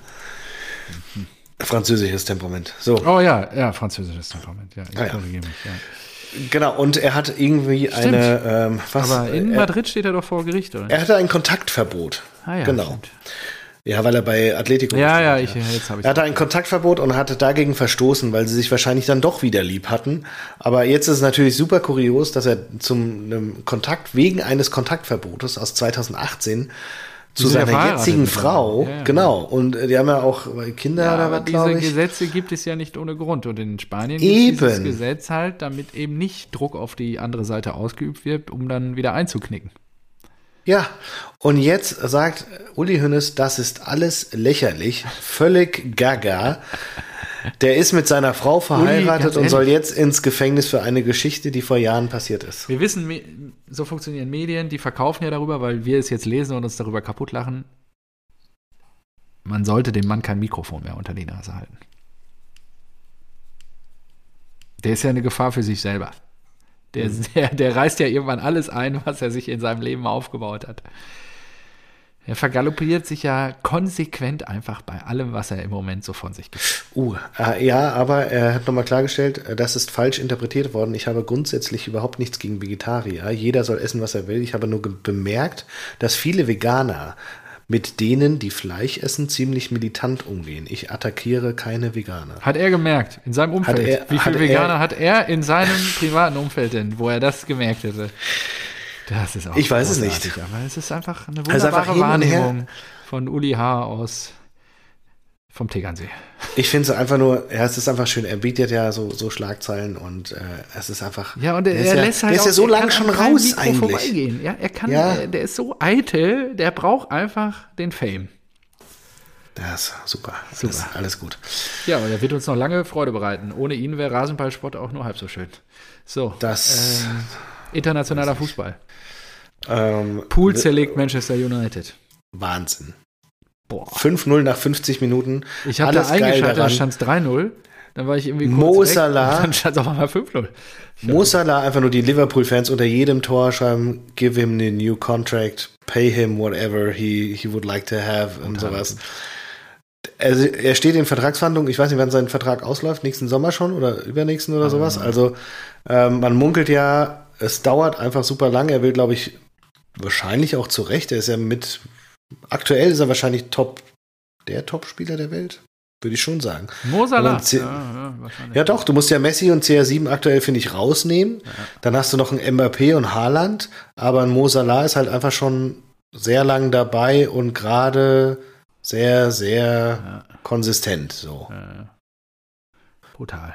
Französisches Temperament. So, Oh ja, ja, französisches Temperament. Ja, ich Ah, ja. korrigiere mich. Ja. genau. Und er hat irgendwie eine, ähm, was? Aber in er, Madrid steht er doch vor Gericht, oder? er hatte ein Kontaktverbot. ah, ja, genau. stimmt. Ja, weil er bei Atletico Ja, ja, ich, jetzt habe ich Er hatte ein Kontaktverbot und hatte dagegen verstoßen, weil sie sich wahrscheinlich dann doch wieder lieb hatten. Aber jetzt ist es natürlich super kurios, dass er zum einem Kontakt wegen eines Kontaktverbotes aus 2018 zu seiner jetzigen. Frau, Ja, ja. genau, und äh, die haben ja auch Kinder Ja, oder was, diese glaube ich. Gesetze gibt es ja nicht ohne Grund. Und in Spanien gibt es dieses Eben. Gesetz halt, damit eben nicht Druck auf die andere Seite ausgeübt wird, um dann wieder einzuknicken. Ja, und jetzt sagt Uli Hoeneß, das ist alles lächerlich, völlig gaga. Der ist mit seiner Frau verheiratet ganz und soll jetzt ins Gefängnis für eine Geschichte, die vor Jahren passiert ist. Wir wissen, so funktionieren Medien, die verkaufen ja darüber, weil wir es jetzt lesen und uns darüber kaputt lachen. Man sollte dem Mann kein Mikrofon mehr unter die Nase halten. Der ist ja eine Gefahr für sich selber. Der, der, der reißt ja irgendwann alles ein, was er sich in seinem Leben aufgebaut hat. Er vergaloppiert sich ja konsequent einfach bei allem, was er im Moment so von sich gibt. Uh, äh, ja, aber er hat nochmal klargestellt, äh, das ist falsch interpretiert worden. Ich habe grundsätzlich überhaupt nichts gegen Vegetarier. Jeder soll essen, was er will. Ich habe nur bemerkt, dass viele Veganer mit denen, die Fleisch essen, ziemlich militant umgehen. Ich attackiere keine Veganer. Hat er gemerkt, in seinem Umfeld. er- Wie viele er- Veganer hat er in seinem privaten Umfeld denn, wo er das gemerkt hätte? Das ist auch Ich weiß es nicht. Aber es ist einfach eine einfach wunderbare her. Wahrnehmung von Uli H. aus vom Tegernsee. Ich finde es einfach nur, ja, es ist einfach schön. Er bietet ja so, so Schlagzeilen und äh, es ist einfach. Ja, und er, ist er ja, lässt halt Der ist auch- ja so lange schon raus Mikro eigentlich. Vorbeigehen. Ja, er kann, Ja. Der, der ist so eitel, der braucht einfach den Fame. Das ist super. Super. Alles, alles gut. Ja, und er wird uns noch lange Freude bereiten. Ohne ihn wäre Rasenballsport auch nur halb so schön. So, Das. ähm, internationaler Fußball. Ähm, Pool zerlegt Manchester United. Wahnsinn. Boah. 5-0 nach 50 Minuten. Ich habe da eingeschaltet, da stand es 3-0. Dann war ich irgendwie kurz Mo weg, Salah. und Dann stand es auf einmal 5-0. Mo Salah einfach nur die Liverpool-Fans unter jedem Tor schreiben, give him the new contract, pay him whatever he, he would like to have und sowas. Also er steht in Vertragsverhandlungen, ich weiß nicht, wann sein Vertrag ausläuft, nächsten Sommer schon oder übernächsten oder sowas. Also ähm, man munkelt ja, es dauert einfach super lang. Er will, glaube ich, wahrscheinlich auch zu Recht. Er ist ja mit, aktuell ist er wahrscheinlich Top, der Top-Spieler der Welt. Würde ich schon sagen. Mo Salah. Und C- Ja, ja. Ja, doch, du musst ja Messi und CR7 aktuell, finde ich, rausnehmen. Dann hast du noch einen Mbappé und Haaland, aber ein Mo Salah ist halt einfach schon sehr lang dabei und gerade sehr, sehr konsistent. So. Brutal.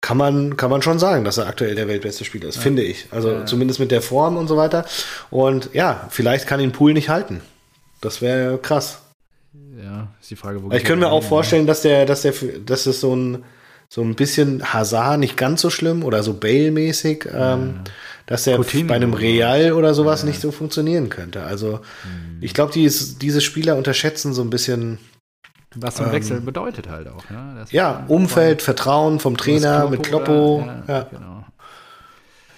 Kann man, kann man schon sagen, dass er aktuell der weltbeste Spieler ist, finde ich. Also Ja. zumindest mit der Form und so weiter. Und ja, vielleicht kann ihn Pool nicht halten. Das wäre krass. Ja, ist die Frage, wo Ich könnte mir auch vorstellen, dass der, dass der, dass es so ein, so ein bisschen Hazard nicht ganz so schlimm oder so Bale-mäßig, ähm, dass der Coutinho bei einem. Real oder sowas nicht so funktionieren könnte. Also Hm. ich glaube, die, diese Spieler unterschätzen so ein bisschen? Was so ein Wechsel bedeutet halt auch. Ne? Ähm, ja, Umfeld, Vertrauen vom Trainer mit Kloppo. Ja, Ja, genau.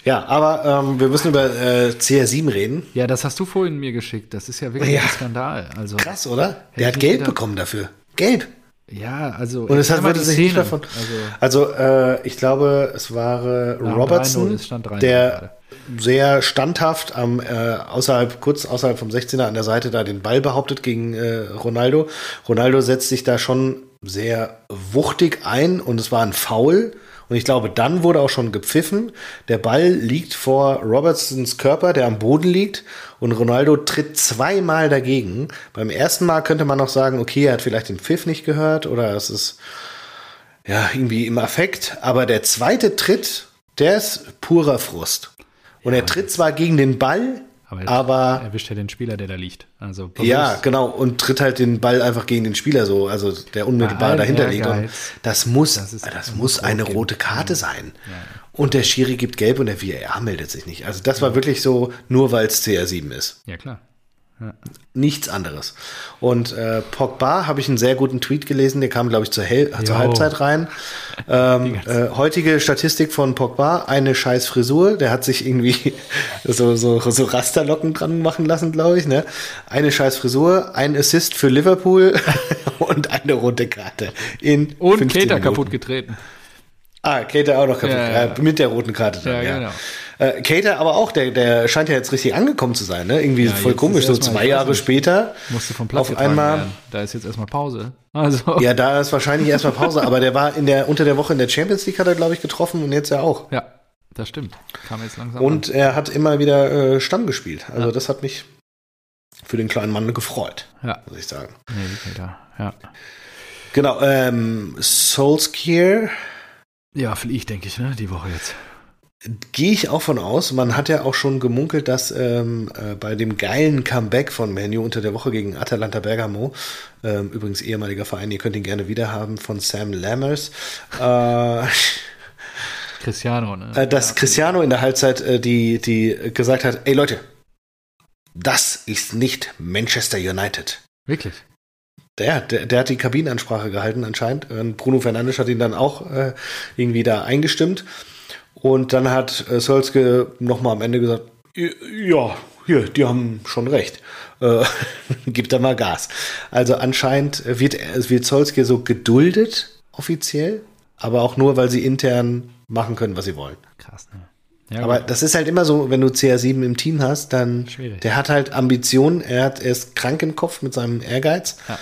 Ja aber ähm, wir müssen über äh, CR7 reden. ja, das hast du vorhin mir geschickt. Das ist ja wirklich Ja. ein Skandal. Also, Krass, oder? Der hat Geld bekommen dafür. Gelb. Ja, also. Und es hat, wurde sich nicht davon. Also, Also, äh, ich glaube, es war äh, Nach dem 3-0, Robertson, es stand 3-0 der sehr standhaft am äh, außerhalb, kurz außerhalb vom 16er an der Seite da den Ball behauptet gegen äh, Ronaldo. Ronaldo setzt sich da schon sehr wuchtig ein und es war ein Foul. Und ich glaube, dann wurde auch schon gepfiffen. Der Ball liegt vor Robertsons Körper, der am Boden liegt. Und Ronaldo tritt zweimal dagegen. Beim ersten Mal könnte man noch sagen, okay, er hat vielleicht den Pfiff nicht gehört oder es ist ja, irgendwie im Affekt. Aber der zweite Tritt, der ist purer Frust. Und er tritt zwar gegen den Ball, aber, er aber erwischt ja den Spieler, der da liegt. Also, ja, genau, und tritt halt den Ball einfach gegen den Spieler so, also der unmittelbar dahinter liegt. Und das muss, Das ist- das, muss eine rot rote geben. Karte sein. Und der Schiri gibt gelb und der VAR meldet sich nicht. Also das war wirklich so, nur weil es CR7 ist. Ja, klar. Nichts anderes. Und äh, Pogba habe ich einen sehr guten Tweet gelesen, der kam, glaube ich, zur, Hel zur Jo. Halbzeit rein. Ähm, äh, heutige Statistik von Pogba, eine scheiß Frisur, der hat sich irgendwie so, so, so Rasterlocken dran machen lassen, glaube ich. Ne? Eine scheiß Frisur, ein Assist für Liverpool und eine rote Karte. In Und 15 Keter kaputt getreten. Ah, Cater auch noch kaputt. Ja, ja. Äh, mit der roten Karte dann, Ja, ja. genau. Äh, Cater aber auch, der, der scheint ja jetzt richtig angekommen zu sein, ne? Irgendwie Ja, voll komisch, so zwei Jahre nicht. später. Musste vom Platz auf einmal. werden. Da ist jetzt erstmal Pause. Also, Ja, da ist wahrscheinlich erstmal Pause, aber der war in der, unter der Woche in der Champions League hat er, glaube ich, getroffen und jetzt ja auch. ja, das stimmt. Kam jetzt langsam Und er hat immer wieder äh, Stamm gespielt. Also das hat mich für den kleinen Mann gefreut, an. Ja, muss ich sagen. nee, Keter. Ja. Genau, ähm, Solskjaer Ja, fliegt, denke ich, ne, die Woche jetzt. Gehe ich auch von aus. Man hat ja auch schon gemunkelt, dass ähm, äh, bei dem geilen Comeback von Menu unter der Woche gegen Atalanta Bergamo, ähm, übrigens ehemaliger Verein, ihr könnt ihn gerne wiederhaben, von Sam Lammers, äh, Cristiano, ne? äh, dass Cristiano in der Halbzeit äh, die, die gesagt hat, ey Leute, das ist nicht Manchester United. Wirklich? Der, der, der hat die Kabinenansprache gehalten anscheinend. Und Bruno Fernandes hat ihn dann auch äh, irgendwie da eingestimmt. Und dann hat äh, Solskjaer nochmal am Ende gesagt, ja, hier, die haben schon recht. Äh, gib da mal Gas. Also anscheinend wird, wird Solskjaer so geduldet, offiziell, aber auch nur, weil sie intern machen können, was sie wollen. Krass, ne? Ja, Aber gut. das ist halt immer so, wenn du CR7 im Team hast, dann Schwierig. der hat halt Ambitionen, er hat er ist krank im Kopf mit seinem Ehrgeiz. Ja.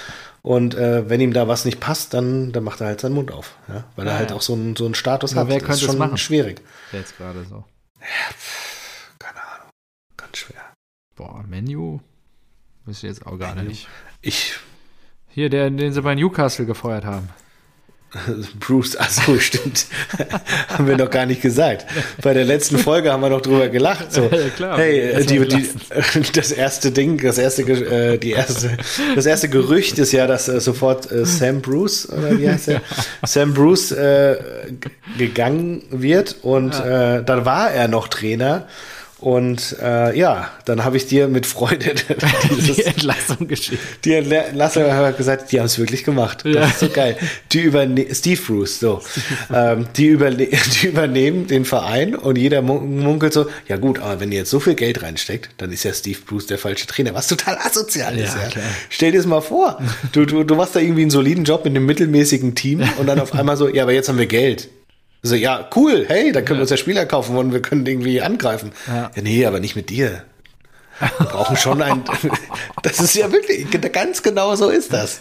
Und äh, wenn ihm da was nicht passt, dann, dann macht er halt seinen Mund auf. Ja? Weil Ja, er halt ja. auch so einen, so einen Status Aber hat. wer Das könnte ist es schon machen? schwierig. jetzt gerade so. Keine Ahnung. Ganz schwer. Boah, Menu? Wüsste ich jetzt auch gerade Menu. nicht. Ich, Hier, der, den sie bei Newcastle gefeuert haben. Bruce, ach so, stimmt. haben wir noch gar nicht gesagt. Bei der letzten Folge haben wir noch drüber gelacht. So, Ja, klar. hey, die, die, das erste Ding, das erste, äh, die erste, das erste Gerücht ist ja, dass äh, sofort äh, Sam Bruce oder wie heißt er, Sam Bruce äh, gegangen wird und äh, dann war er noch Trainer. Und äh, ja, dann habe ich dir mit Freude dieses, Die Entlassung geschickt. die Entlassung hat gesagt, die haben es wirklich gemacht. Das Ja. ist so geil. Die überne Steve Bruce, so. ähm, die, überne die übernehmen den Verein und jeder mun- munkelt so, ja gut, aber wenn ihr jetzt so viel Geld reinsteckt, dann ist ja Steve Bruce der falsche Trainer, was total asozial ist. Ja, Ja. Stell dir das mal vor. Du, du, du machst da irgendwie einen soliden Job mit einem mittelmäßigen Team und dann auf einmal so, ja, aber jetzt haben wir Geld. So, ja, cool, hey, dann können wir uns ja Spieler kaufen und wir können irgendwie angreifen. Ja. ja nee, aber nicht mit dir. Wir brauchen schon ein. das ist ja wirklich, ganz genau so ist das.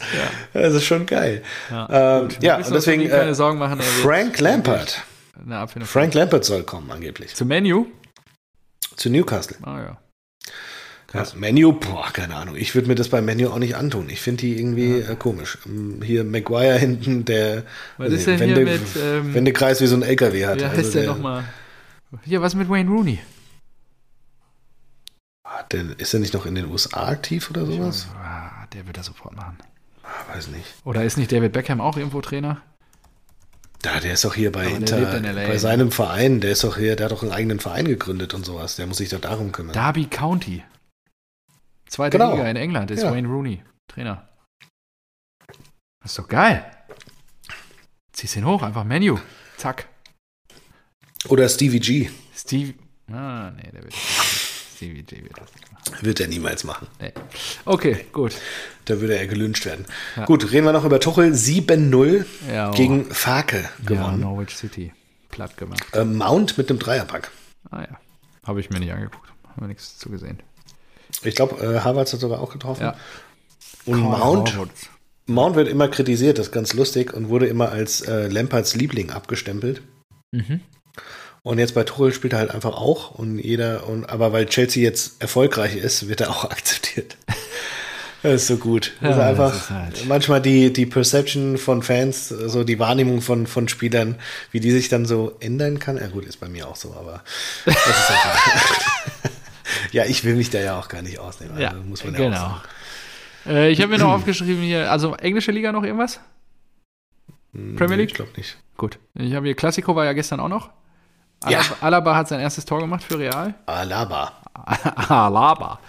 Ja. Das ist schon geil. Ja, ähm, ja und deswegen. Keine äh, Sorgen machen, Frank Lampert. Frank Lampert soll kommen, angeblich. Zu Menu? Zu Newcastle. Ah, ja. Ja, Menu, boah, keine Ahnung. Ich würde mir das bei Menu auch nicht antun. Ich finde die irgendwie ja. äh, komisch. Ähm, hier Maguire hinten, der was ist denn Wende, hier mit, ähm, Wendekreis wie so ein LKW hat. Wie heißt also der, der nochmal? Hier, was mit Wayne Rooney? Ah, der, ist er nicht noch in den USA aktiv oder sowas? Ah, der wird das sofort machen. Ah, weiß nicht. Oder ist nicht David Beckham auch irgendwo Trainer? Da, der ist doch hier bei, Inter, bei seinem Verein, der ist doch hier, der hat doch einen eigenen Verein gegründet und sowas. Der muss sich doch darum kümmern. Derby County. Zweite genau. Liga in England ist ja. Wayne Rooney, Trainer. Das ist doch geil. Ziehst ihn hoch, einfach Menu. Zack. Oder Stevie G. Steve. Ah, nee, der wird. Stevie G wird das nicht machen. Wird er niemals machen. Nee. Okay, gut. Da würde er gelünscht werden. Ja. Gut, reden wir noch über Tuchel. 7-0 ja, oh. gegen Farke gewonnen. Ja, Norwich City. Platt gemacht. Äh, Mount mit dem Dreierpack. Ah ja. Habe ich mir nicht angeguckt. Haben wir nichts zugesehen. Ich glaube, äh, Harvards hat sogar auch getroffen. Ja. Und Carl Mount, Mount wird immer kritisiert, das ist ganz lustig und wurde immer als äh, Lampards Liebling abgestempelt. Mhm. Und jetzt bei Tuchel spielt er halt einfach auch und jeder, und, aber weil Chelsea jetzt erfolgreich ist, wird er auch akzeptiert. das ist so gut. Ja, also einfach halt. manchmal die, die Perception von Fans, so also die Wahrnehmung von, von Spielern, wie die sich dann so ändern kann. Ja gut, ist bei mir auch so, aber das ist halt Ja, ich will mich da ja auch gar nicht ausnehmen. Also ja, muss man ja genau. Äh, ich habe mir noch aufgeschrieben hier, also englische Liga noch irgendwas? Hm, Premier League? Ich glaube nicht. Gut. Ich habe hier, Klassiko war ja gestern auch noch. Alaba, ja. Alaba hat sein erstes Tor gemacht für Real. Alaba. Alaba.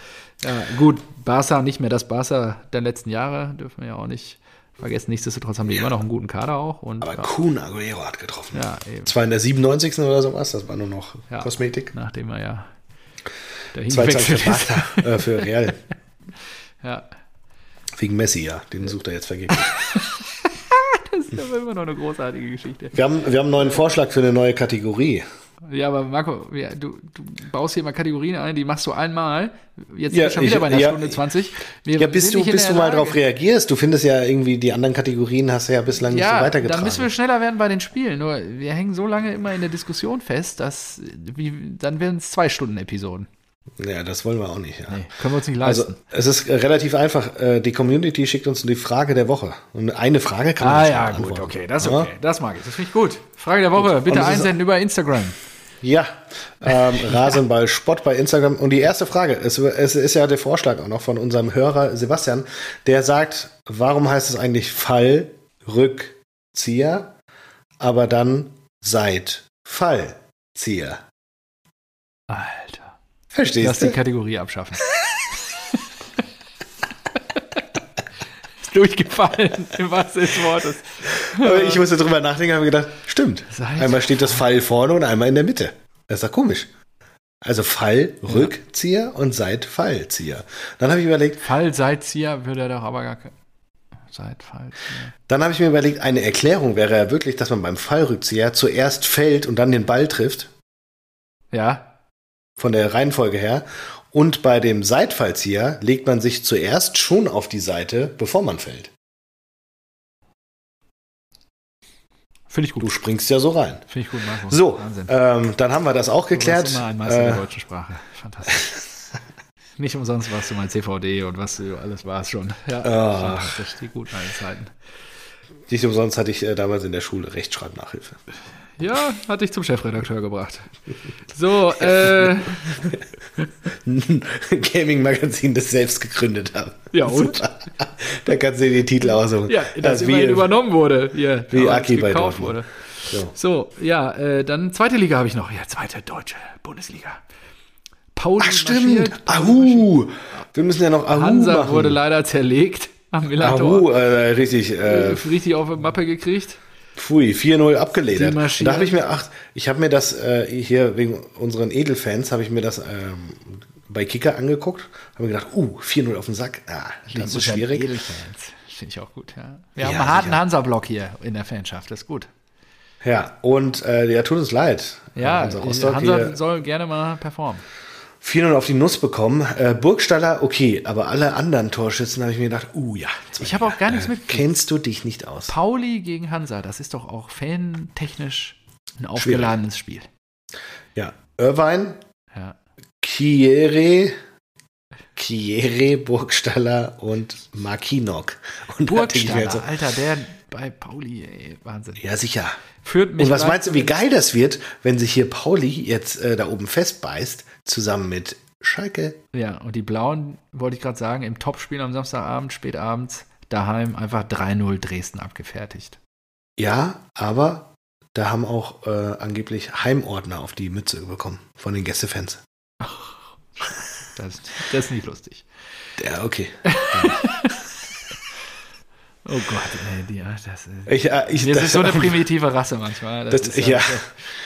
Ja, gut, Barca nicht mehr das Barca der letzten Jahre, dürfen wir ja auch nicht vergessen. Nichtsdestotrotz haben die ja. immer noch einen guten Kader auch. Und, Aber ja. Kuhn Aguero hat getroffen. Ja, eben. Zwar in der 97. oder sowas, das war nur noch Kosmetik. Nachdem er ja dahin gewechselt ist. Äh, für Real. ja. Wegen Messi, ja. Den sucht er jetzt vergeblich. das ist aber immer noch eine großartige Geschichte. Wir haben, wir haben einen neuen Vorschlag für eine neue Kategorie. Ja, aber Marco, ja, du, du baust hier mal Kategorien ein, die machst du einmal. Jetzt ja, sind wir schon wieder bei einer ja, Stunde 20. Wir ja, bis du, bis du mal darauf reagierst. Du findest ja irgendwie, die anderen Kategorien hast du ja bislang nicht so weitergetragen. Dann müssen wir schneller werden bei den Spielen. Nur wir hängen so lange immer in der Diskussion fest, dass wie, dann werden es zwei Stunden Episoden. Ja, das wollen wir auch nicht. Ja. Nee, können wir uns nicht leisten. Also, es ist relativ einfach. Äh, die Community schickt uns die Frage der Woche. Und eine Frage kann man Ah, ja, gut, okay, das ist okay. Ja? Das mag ich. Das finde ich gut. Frage der Woche, bitte einsenden über Instagram. Ja, ähm, Rasenball bei Instagram. Und die erste Frage, es, es ist ja der Vorschlag auch noch von unserem Hörer Sebastian, der sagt, warum heißt es eigentlich Fallrückzieher, aber dann seit Fallzieher? Alter. Verstehst Lass du? die Kategorie abschaffen. durchgefallen, im wahrsten des Wortes. Aber ich musste drüber nachdenken habe gedacht, stimmt. Seit einmal steht das Fall vorne und einmal in der Mitte. Das ist doch komisch. Also Fall, Rückzieher ja. und Seitfallzieher. Dann habe ich überlegt. Fall, Seitzieher würde er doch aber gar kein. Seitfallzieher. Dann habe ich mir überlegt, eine Erklärung wäre ja wirklich, dass man beim Fallrückzieher zuerst fällt und dann den Ball trifft. Ja von der Reihenfolge her. Und bei dem Seitfallzieher legt man sich zuerst schon auf die Seite, bevor man fällt. Finde ich gut. Du springst ja so rein. Finde ich gut, Marco. So, ähm, dann haben wir das auch geklärt. Du immer ein Meister äh, der deutschen Sprache. Fantastisch. Nicht umsonst warst du mal CVD und was du alles warst schon. Ja, Ach. das die guten alten Zeiten. Nicht umsonst hatte ich äh, damals in der Schule Rechtschreibnachhilfe. Ja, hatte ich zum Chefredakteur gebracht. So, äh. Gaming-Magazin, das selbst gegründet habe. Ja, und? da kannst du dir die Titel aussuchen. Ja, das wie, übernommen wurde. Hier, wie Aki bei gekauft wurde. So. so, ja, äh, dann zweite Liga habe ich noch. Ja, zweite deutsche Bundesliga. Pauli Ach, stimmt. Ahu. Wir müssen ja noch Ahu Hansa machen. wurde leider zerlegt am Millantor. Ahu, äh, richtig. Äh, richtig auf die Mappe gekriegt. Pfui, 4-0 abgeledert. Da habe ich mir, ach, ich habe mir das äh, hier wegen unseren Edelfans, habe ich mir das ähm, bei Kicker angeguckt, habe mir gedacht, uh, 4-0 auf den Sack, ah, das ist schwierig. Edelfans, finde ich auch gut, ja. Wir ja, haben einen harten Hansa-Block hier in der Fanschaft, das ist gut. Ja, und äh, ja, tut uns leid. Ja, Hansa, Rostock Hansa soll gerne mal performen. 4-0 auf die Nuss bekommen. Äh, Burgstaller, okay, aber alle anderen Torschützen habe ich mir gedacht, uh ja. Ich habe auch gar nichts äh, mitgekriegt. Kennst du dich nicht aus? Pauli gegen Hansa, das ist doch auch fantechnisch ein aufgeladenes Spiel. Ja, Irvine, Ja. Kiere, Kiere, Burgstaller und Makinok. Und Burgstaller, so, Alter, der bei Pauli, ey, Wahnsinn. ja, sicher. Führt mich Und was meinst du, wie geil das wird, wenn sich hier Pauli jetzt äh, da oben festbeißt, zusammen mit Schalke? Ja, und die Blauen, wollte ich gerade sagen, im Topspiel am Samstagabend, spätabends, daheim einfach 3-0 Dresden abgefertigt. Ja, aber da haben auch äh, angeblich Heimordner auf die Mütze bekommen von den Gästefans. Das, das ist nicht lustig. Ja, okay. Oh Gott, ey, die, ja, das ist. Ich, äh, ich, Das ist so eine primitive Rasse manchmal. Das- ist ja.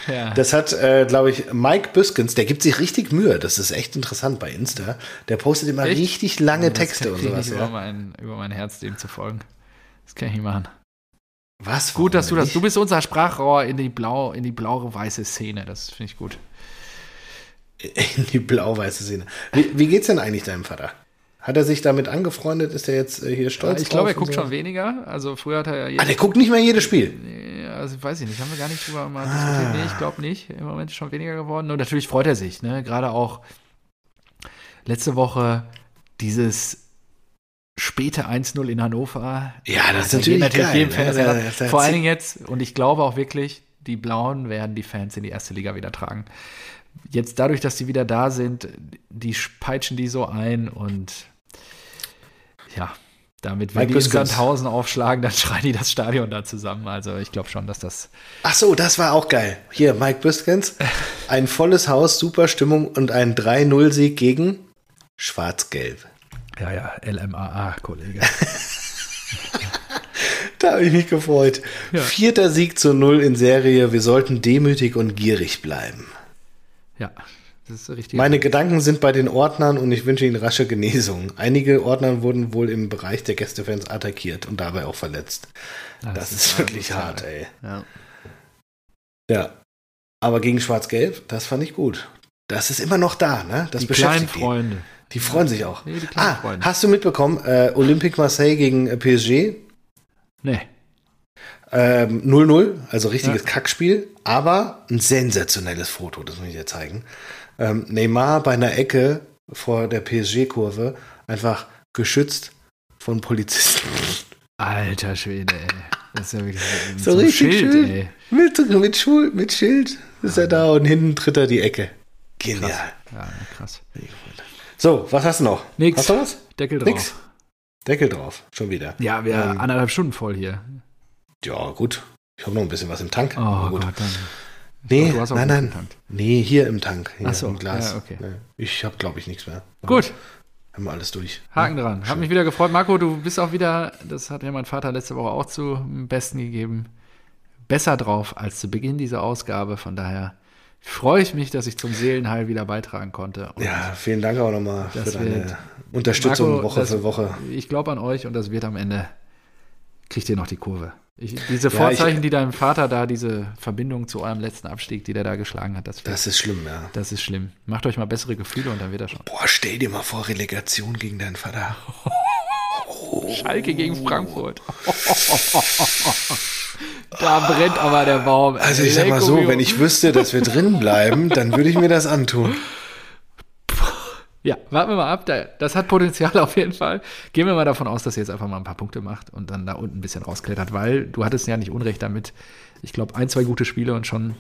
ja. Das hat, äh, glaube ich, Mike Büskens, der gibt sich richtig Mühe. Das ist echt interessant bei Insta. Der postet immer Echt? richtig lange Das Texte und ich sowas. über, Ja. mein, über mein Herz dem zu folgen. Das kann ich nicht machen. Was? Gut, dass du das. Du bist unser Sprachrohr in die blau, in die blau-weiße Szene. Das finde ich gut. In die blau-weiße Szene. Wie, wie geht's denn eigentlich deinem Vater? Hat er sich damit angefreundet? Ist er jetzt äh, hier stolz ich glaube, er guckt so? schon weniger. Also früher hat er ja Ah, der guckt nicht mehr jedes Spiel. Ja, also weiß ich nicht, haben wir gar nicht drüber mal Ah. diskutiert. Nee, ich glaube nicht. Im Moment ist schon weniger geworden. Und natürlich freut er sich, ne? Gerade auch letzte Woche dieses späte 1-0 in Hannover. Ja, das ist natürlich geht geil, jedem Fan ne? Herz. da- da- Vor allen Dingen jetzt, und ich glaube auch wirklich, die Blauen werden die Fans in die erste Liga wieder tragen. Jetzt dadurch, dass die wieder da sind, die peitschen die so ein und ja, damit, wenn Mike die in Büskens. Sandhausen aufschlagen, dann schreien die das Stadion da zusammen. Also ich glaube schon, dass das Ach so, das war auch geil. Hier, Mike Büskens. Ein volles Haus, super Stimmung und ein 3-0-Sieg gegen Schwarz-Gelb. Ja, ja, LMAA, Kollege. Da habe ich mich gefreut. Ja. Vierter Sieg zu Null in Serie. Wir sollten demütig und gierig bleiben. ja, das ist richtig. Meine Gedanken sind bei den Ordnern und ich wünsche ihnen rasche Genesung. Einige Ordner wurden wohl im Bereich der Gästefans attackiert und dabei auch verletzt. Das, ist wirklich hart, ey. Ja. Ja. Aber gegen Schwarz-Gelb, das fand ich gut. Das ist immer noch da, ne? Das die kleinen beschäftigt die. Freunde. Die freuen sich auch. Nee, die kleinen Ah, Freunde. hast du mitbekommen, äh, Olympique Marseille gegen äh, PSG? Nee. Ähm, 0-0, also richtiges Ja. Kackspiel, aber ein sensationelles Foto, das muss ich dir zeigen. Ähm, Neymar bei einer Ecke vor der PSG-Kurve einfach geschützt von Polizisten. Alter Schwede, ey. Das ist ja wirklich So einem richtig schön. ey. Mit, mit, Schul mit Schild ist er da und hinten tritt er die Ecke. Genial. Ja, krass. So, was hast du noch? Nix. Hast du was? Deckel drauf. Nix. Deckel drauf, schon wieder. Ja, wir Ähm, anderthalb Stunden voll hier. Ja, gut. Ich habe noch ein bisschen was im Tank. Oh gut. Gott, dann. Nee, glaub, du hast auch nein, nein. Tank. Nee, hier im Tank. Hier so, im Glas. ja, okay. Ich habe, glaube ich, nichts mehr. Gut, Haben wir alles durch. Haken dran. Hat mich wieder gefreut. Marco, du bist auch wieder, das hat ja mein Vater letzte Woche auch zum Besten gegeben, besser drauf als zu Beginn dieser Ausgabe. Von daher freue ich mich, dass ich zum Seelenheil wieder beitragen konnte. Und Ja, vielen Dank auch nochmal für deine Unterstützung Marco, Woche das- für Woche. Ich glaube an euch und das wird am Ende, kriegt ihr noch die Kurve. Ich, diese Ja, Vorzeichen, ich- die deinem Vater da, diese Verbindung zu eurem letzten Abstieg, die der da geschlagen hat, das, Das ist schlimm, ja. das ist schlimm. Macht euch mal bessere Gefühle und dann wird er schon. Boah, stell dir mal vor, Relegation gegen deinen Vater. Schalke gegen Frankfurt. da brennt aber der Baum. Also ich sag mal so, wenn ich wüsste, dass wir drin bleiben, dann würde ich mir das antun. Ja, warten wir mal ab. Da- Das hat Potenzial auf jeden Fall. Gehen wir mal davon aus, dass ihr jetzt einfach mal ein paar Punkte macht und dann da unten ein bisschen rausklettert, weil du hattest ja nicht Unrecht damit. Ich glaube, ein, zwei gute Spiele und schon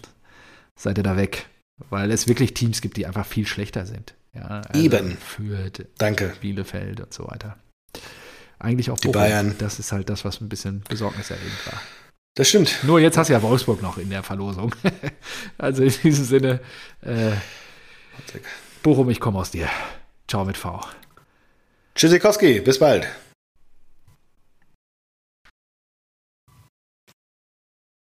seid ihr da weg. Weil es wirklich Teams gibt, die einfach viel schlechter sind. Ja, also Eben. Fürth, Danke. Bielefeld und so weiter. Eigentlich auch Die Bochum. Bayern. Das ist halt das, was ein bisschen besorgniserregend war. Das stimmt. Nur jetzt hast du ja Wolfsburg noch in der Verlosung. also in diesem Sinne, äh, Bochum, ich komme aus dir. Ciao mit V. Tschüssikowski, bis bald.